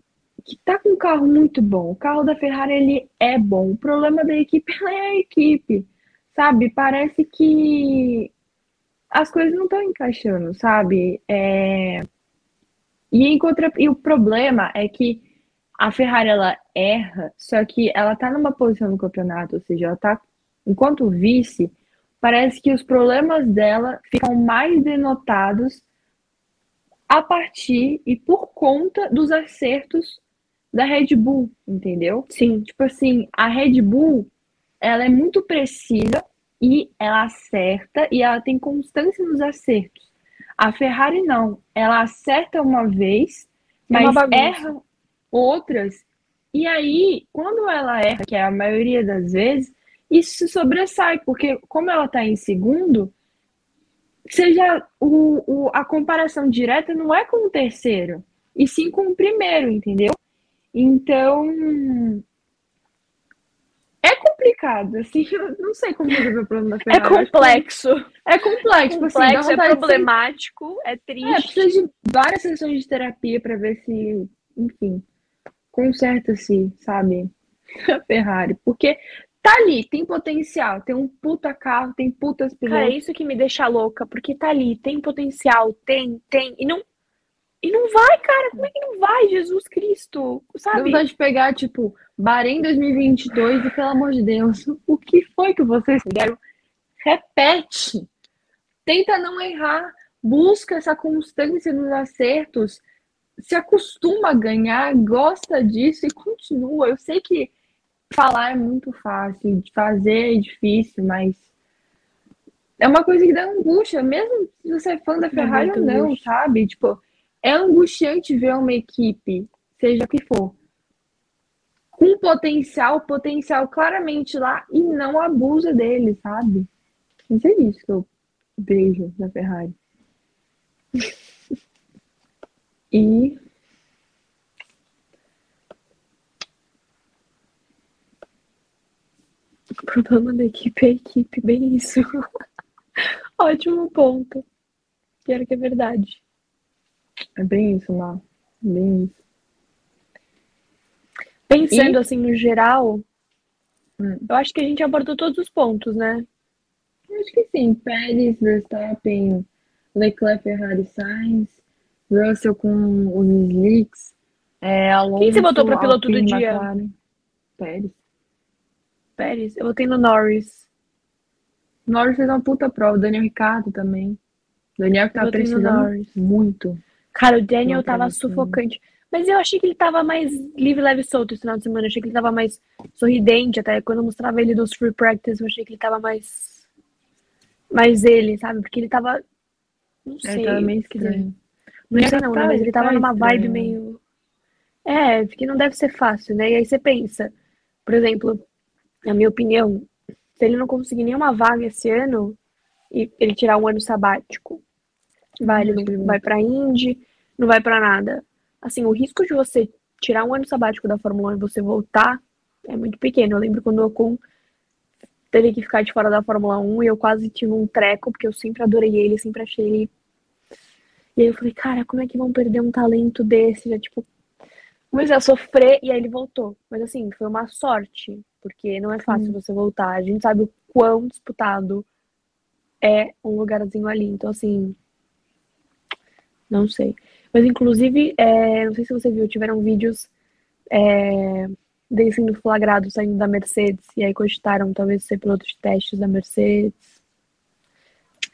que tá com um carro muito bom. O carro da Ferrari ele é bom. O problema da equipe é a equipe, sabe? Parece que as coisas não estão encaixando, sabe? É... E, em e o problema é que a Ferrari ela erra, só que ela tá numa posição no campeonato, ou seja, ela tá enquanto vice, parece que os problemas dela ficam mais denotados a partir e por conta dos acertos da Red Bull, entendeu? Sim. Tipo assim, a Red Bull, ela é muito precisa e ela acerta e ela tem constância nos acertos. A Ferrari não, ela acerta uma vez, É mas erra outras. E aí, quando ela erra, que é a maioria das vezes, isso se sobressai, porque como ela tá em segundo, seja o, o- a comparação direta não é com o terceiro, e sim com o primeiro, entendeu? Então, é complicado, assim, eu não sei como resolver o problema da É Ferrari. Que complexo. É complexo, tipo assim, complexo, é vontade de problemático, é é, triste. precisa de várias sessões de terapia pra ver se, enfim, conserta-se, sabe? A Ferrari. Porque tá ali, tem potencial, tem um puta carro, tem putas Cara, é pilotos. isso que me deixa louca, porque tá ali, tem potencial, tem, tem, e não, e não vai, cara, como é que não vai, Jesus Cristo, sabe? vontade de pegar, tipo, Bahrein 2022 e, pelo amor de Deus, o que foi que vocês fizeram? Repete. Tenta não errar. Busca essa constância nos acertos. Se acostuma a ganhar, gosta disso e continua. Eu sei que falar é muito fácil, de fazer é difícil, mas é uma coisa que dá angústia, mesmo se você é fã da Ferrari ou não, angústia. sabe? Tipo, é angustiante ver uma equipe, seja o que for, com potencial, potencial claramente lá e não abusa dele, sabe? Mas é isso que eu vejo na Ferrari. E O problema da equipe é a equipe, bem isso. Ótimo ponto. Pior que é verdade. é bem isso, Má. Bem isso. Pensando E- assim no geral, Hum. eu acho que a gente abordou todos os pontos, né? Eu Acho que sim. Pérez, Verstappen, Leclerc, Ferrari, Sainz, Russell com os slicks, é, Alonso, Quem você botou pra piloto do Alpine, dia? Pérez. Pérez, eu botei no Norris. Norris fez uma puta prova. Daniel Ricciardo também. Daniel que tá precisando muito. Cara, o Daniel tava sufocante. Mas eu achei que ele tava mais livre, leve e solto esse final de semana. Eu achei que ele tava mais sorridente. Até quando eu mostrava ele nos free practice, eu achei que ele tava mais. Mais ele, sabe? Porque ele tava. Não sei. Ele tava meio estranho. Não Mas sei não, né? tá- Mas ele tava tá numa vibe estranho. meio. É, porque não deve ser fácil, né? E aí você pensa, por exemplo, na minha opinião, se ele não conseguir nenhuma vaga esse ano e ele tirar um ano sabático, vai, ele não vai pra Indy, não vai pra nada. Assim, o risco de você tirar um ano sabático da Fórmula 1 e você voltar é muito pequeno. Eu lembro quando o Ocon teve que ficar de fora da Fórmula 1 e eu quase tive um treco, porque eu sempre adorei ele, sempre achei ele e aí eu falei, cara, como é que vão perder um talento desse? Já, tipo, comecei a sofrer e aí ele voltou. Mas assim, foi uma sorte, porque não é fácil você voltar. A gente sabe o quão disputado é um lugarzinho ali. Então, assim, não sei. Mas, inclusive, é, não sei se você viu, tiveram vídeos é, dele sendo flagrado saindo da Mercedes. E aí cogitaram talvez ser piloto de testes da Mercedes.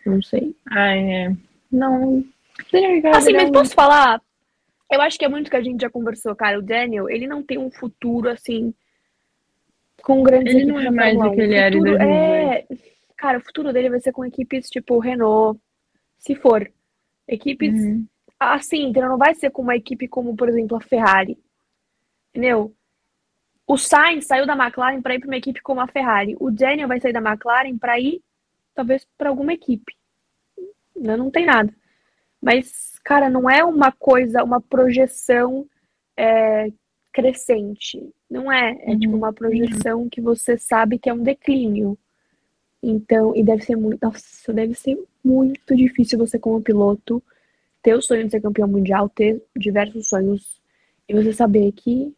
Não sei. Ah, é. Não. Assim, mas posso falar? Eu acho que é muito que a gente já conversou, cara. O Daniel, ele não tem um futuro assim com grandes Ele não é mais do que 1. ele era em futuro 2018. é, cara, o futuro dele vai ser com equipes tipo Renault, se for. Equipes Uhum. assim, entendeu? Não vai ser com uma equipe como, por exemplo, a Ferrari. Entendeu? O Sainz saiu da McLaren para ir para uma equipe como a Ferrari. O Daniel vai sair da McLaren para ir, talvez, para alguma equipe. Ainda não tem nada. Mas, cara, não é uma coisa, uma projeção é, crescente. Não é. É Uhum. tipo uma projeção que você sabe que é um declínio. Então, e deve ser muito. Nossa, deve ser muito difícil você, como piloto, ter o sonho de ser campeão mundial, ter diversos sonhos e você saber que.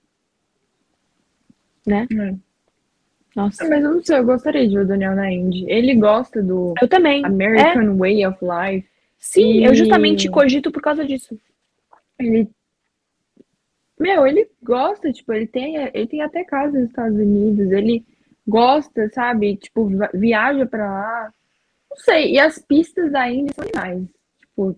Né? É. Nossa. Ah, Mas eu não sei, eu gostaria de ver o Daniel na Indy. Ele gosta do Eu também. É, American Way of Life. sim, eu E- justamente cogito por causa disso. Ele. Meu, ele gosta, tipo, ele tem, ele tem até casa nos Estados Unidos, ele gosta, sabe? Tipo, viaja pra lá. Não sei, e as pistas da Indy são demais. Tipo,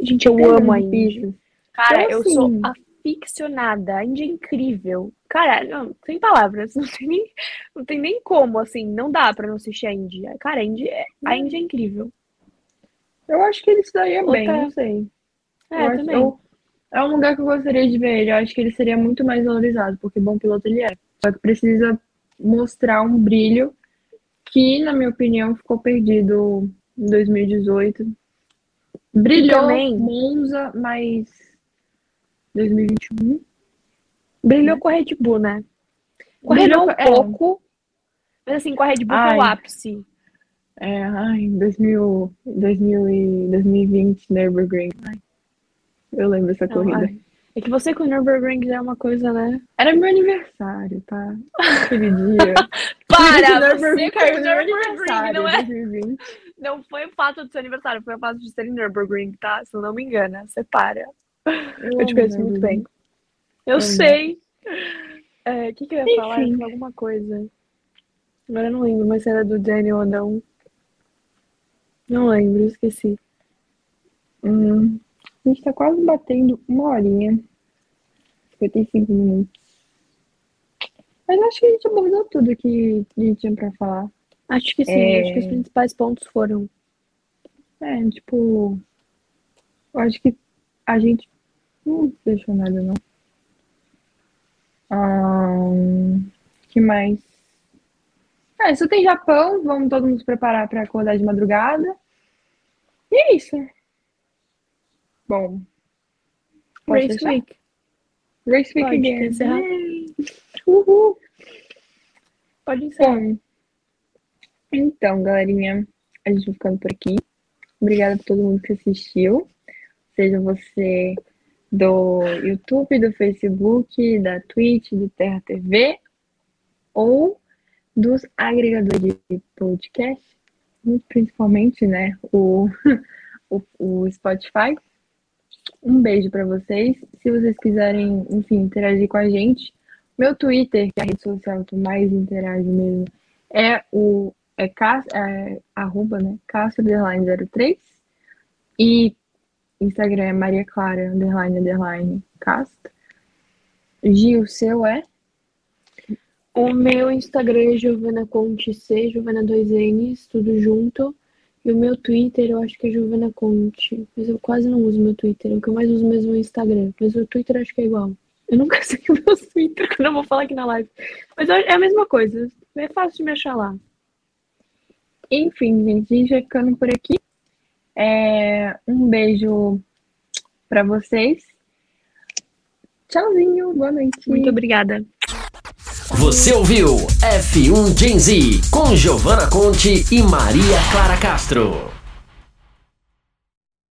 Gente, eu amo a Indy. Cara, Então, eu assim- sou a aficionada. A Índia é incrível. Cara, não, sem palavras. Não tem, nem, não tem nem como, assim. Não dá pra não assistir a Índia. Cara, a Índia, é- a Índia é incrível. Eu acho que ele se daria Outra- bem, não sei. É, eu acho- também. eu- é um lugar que eu gostaria de ver ele. Eu acho que ele seria muito mais valorizado, porque bom piloto ele é. Só que precisa mostrar um brilho que, na minha opinião, ficou perdido em 2018. Brilhou também- Monza, mas 2021. Brilhou com a Red Bull, né? Com- um pouco. Mas assim, com a Red Bull foi o ápice. É, ai, 2000, 2000 e 2020, Nürburgring. Ai, eu lembro dessa corrida. ai. É que você com o Nürburgring já é uma coisa, né? Era meu aniversário, tá? Aquele dia. Para! Nürburgring Você caiu no Nürburgring, não é? 2020. Não foi o fato do seu aniversário, foi o fato de ser em Nürburgring, tá? Se eu não me engano, você para. Eu te amo conheço muito bem. Eu sei. É, O que, que eu ia falar? Eu Enfim. falar alguma coisa. Agora eu não lembro mais se era do Daniel ou não. Não lembro, esqueci. Hum, a gente tá quase batendo uma horinha. 55 minutos. Mas acho que a gente abordou tudo que a gente tinha pra falar. Acho que sim, É. acho que os principais pontos foram. É, tipo. Eu acho que a gente não deixou nada, não. Ahn, que mais? É, só tem Japão, vamos todo mundo se preparar pra acordar de madrugada. E é isso. Bom. Race? Week. Race Week Pode again. encerrar. Uhul! Pode encerrar. Bom, então, galerinha, a gente vai ficando por aqui. Obrigada por todo mundo que assistiu. Seja você do YouTube, do Facebook, da Twitch, do Terra TV ou dos agregadores de podcast, principalmente, né, o, o, o Spotify. Um beijo para vocês. Se vocês quiserem, enfim, interagir com a gente, meu Twitter, que é a rede social que mais interajo mesmo, é o é, é arroba, né? Castro underline 03 e Instagram é Maria Clara underline underline Castro. Gil, o seu é? O meu Instagram é Giovana Conte C, Giovana 2Ns, tudo junto. E o meu Twitter eu acho que é Giovana Conte. Mas eu quase não uso meu Twitter. O que eu mais uso mesmo é o Instagram. Mas o Twitter acho que é igual. Eu nunca sei o meu Twitter eu vou falar aqui na live. Mas é a mesma coisa. É fácil de me achar lá. Enfim, gente, a gente vai ficando por aqui. É, um beijo pra vocês. Tchauzinho, boa noite. Muito obrigada. Você ouviu F1 Gen Z com Giovanna Conte e Maria Clara Castro.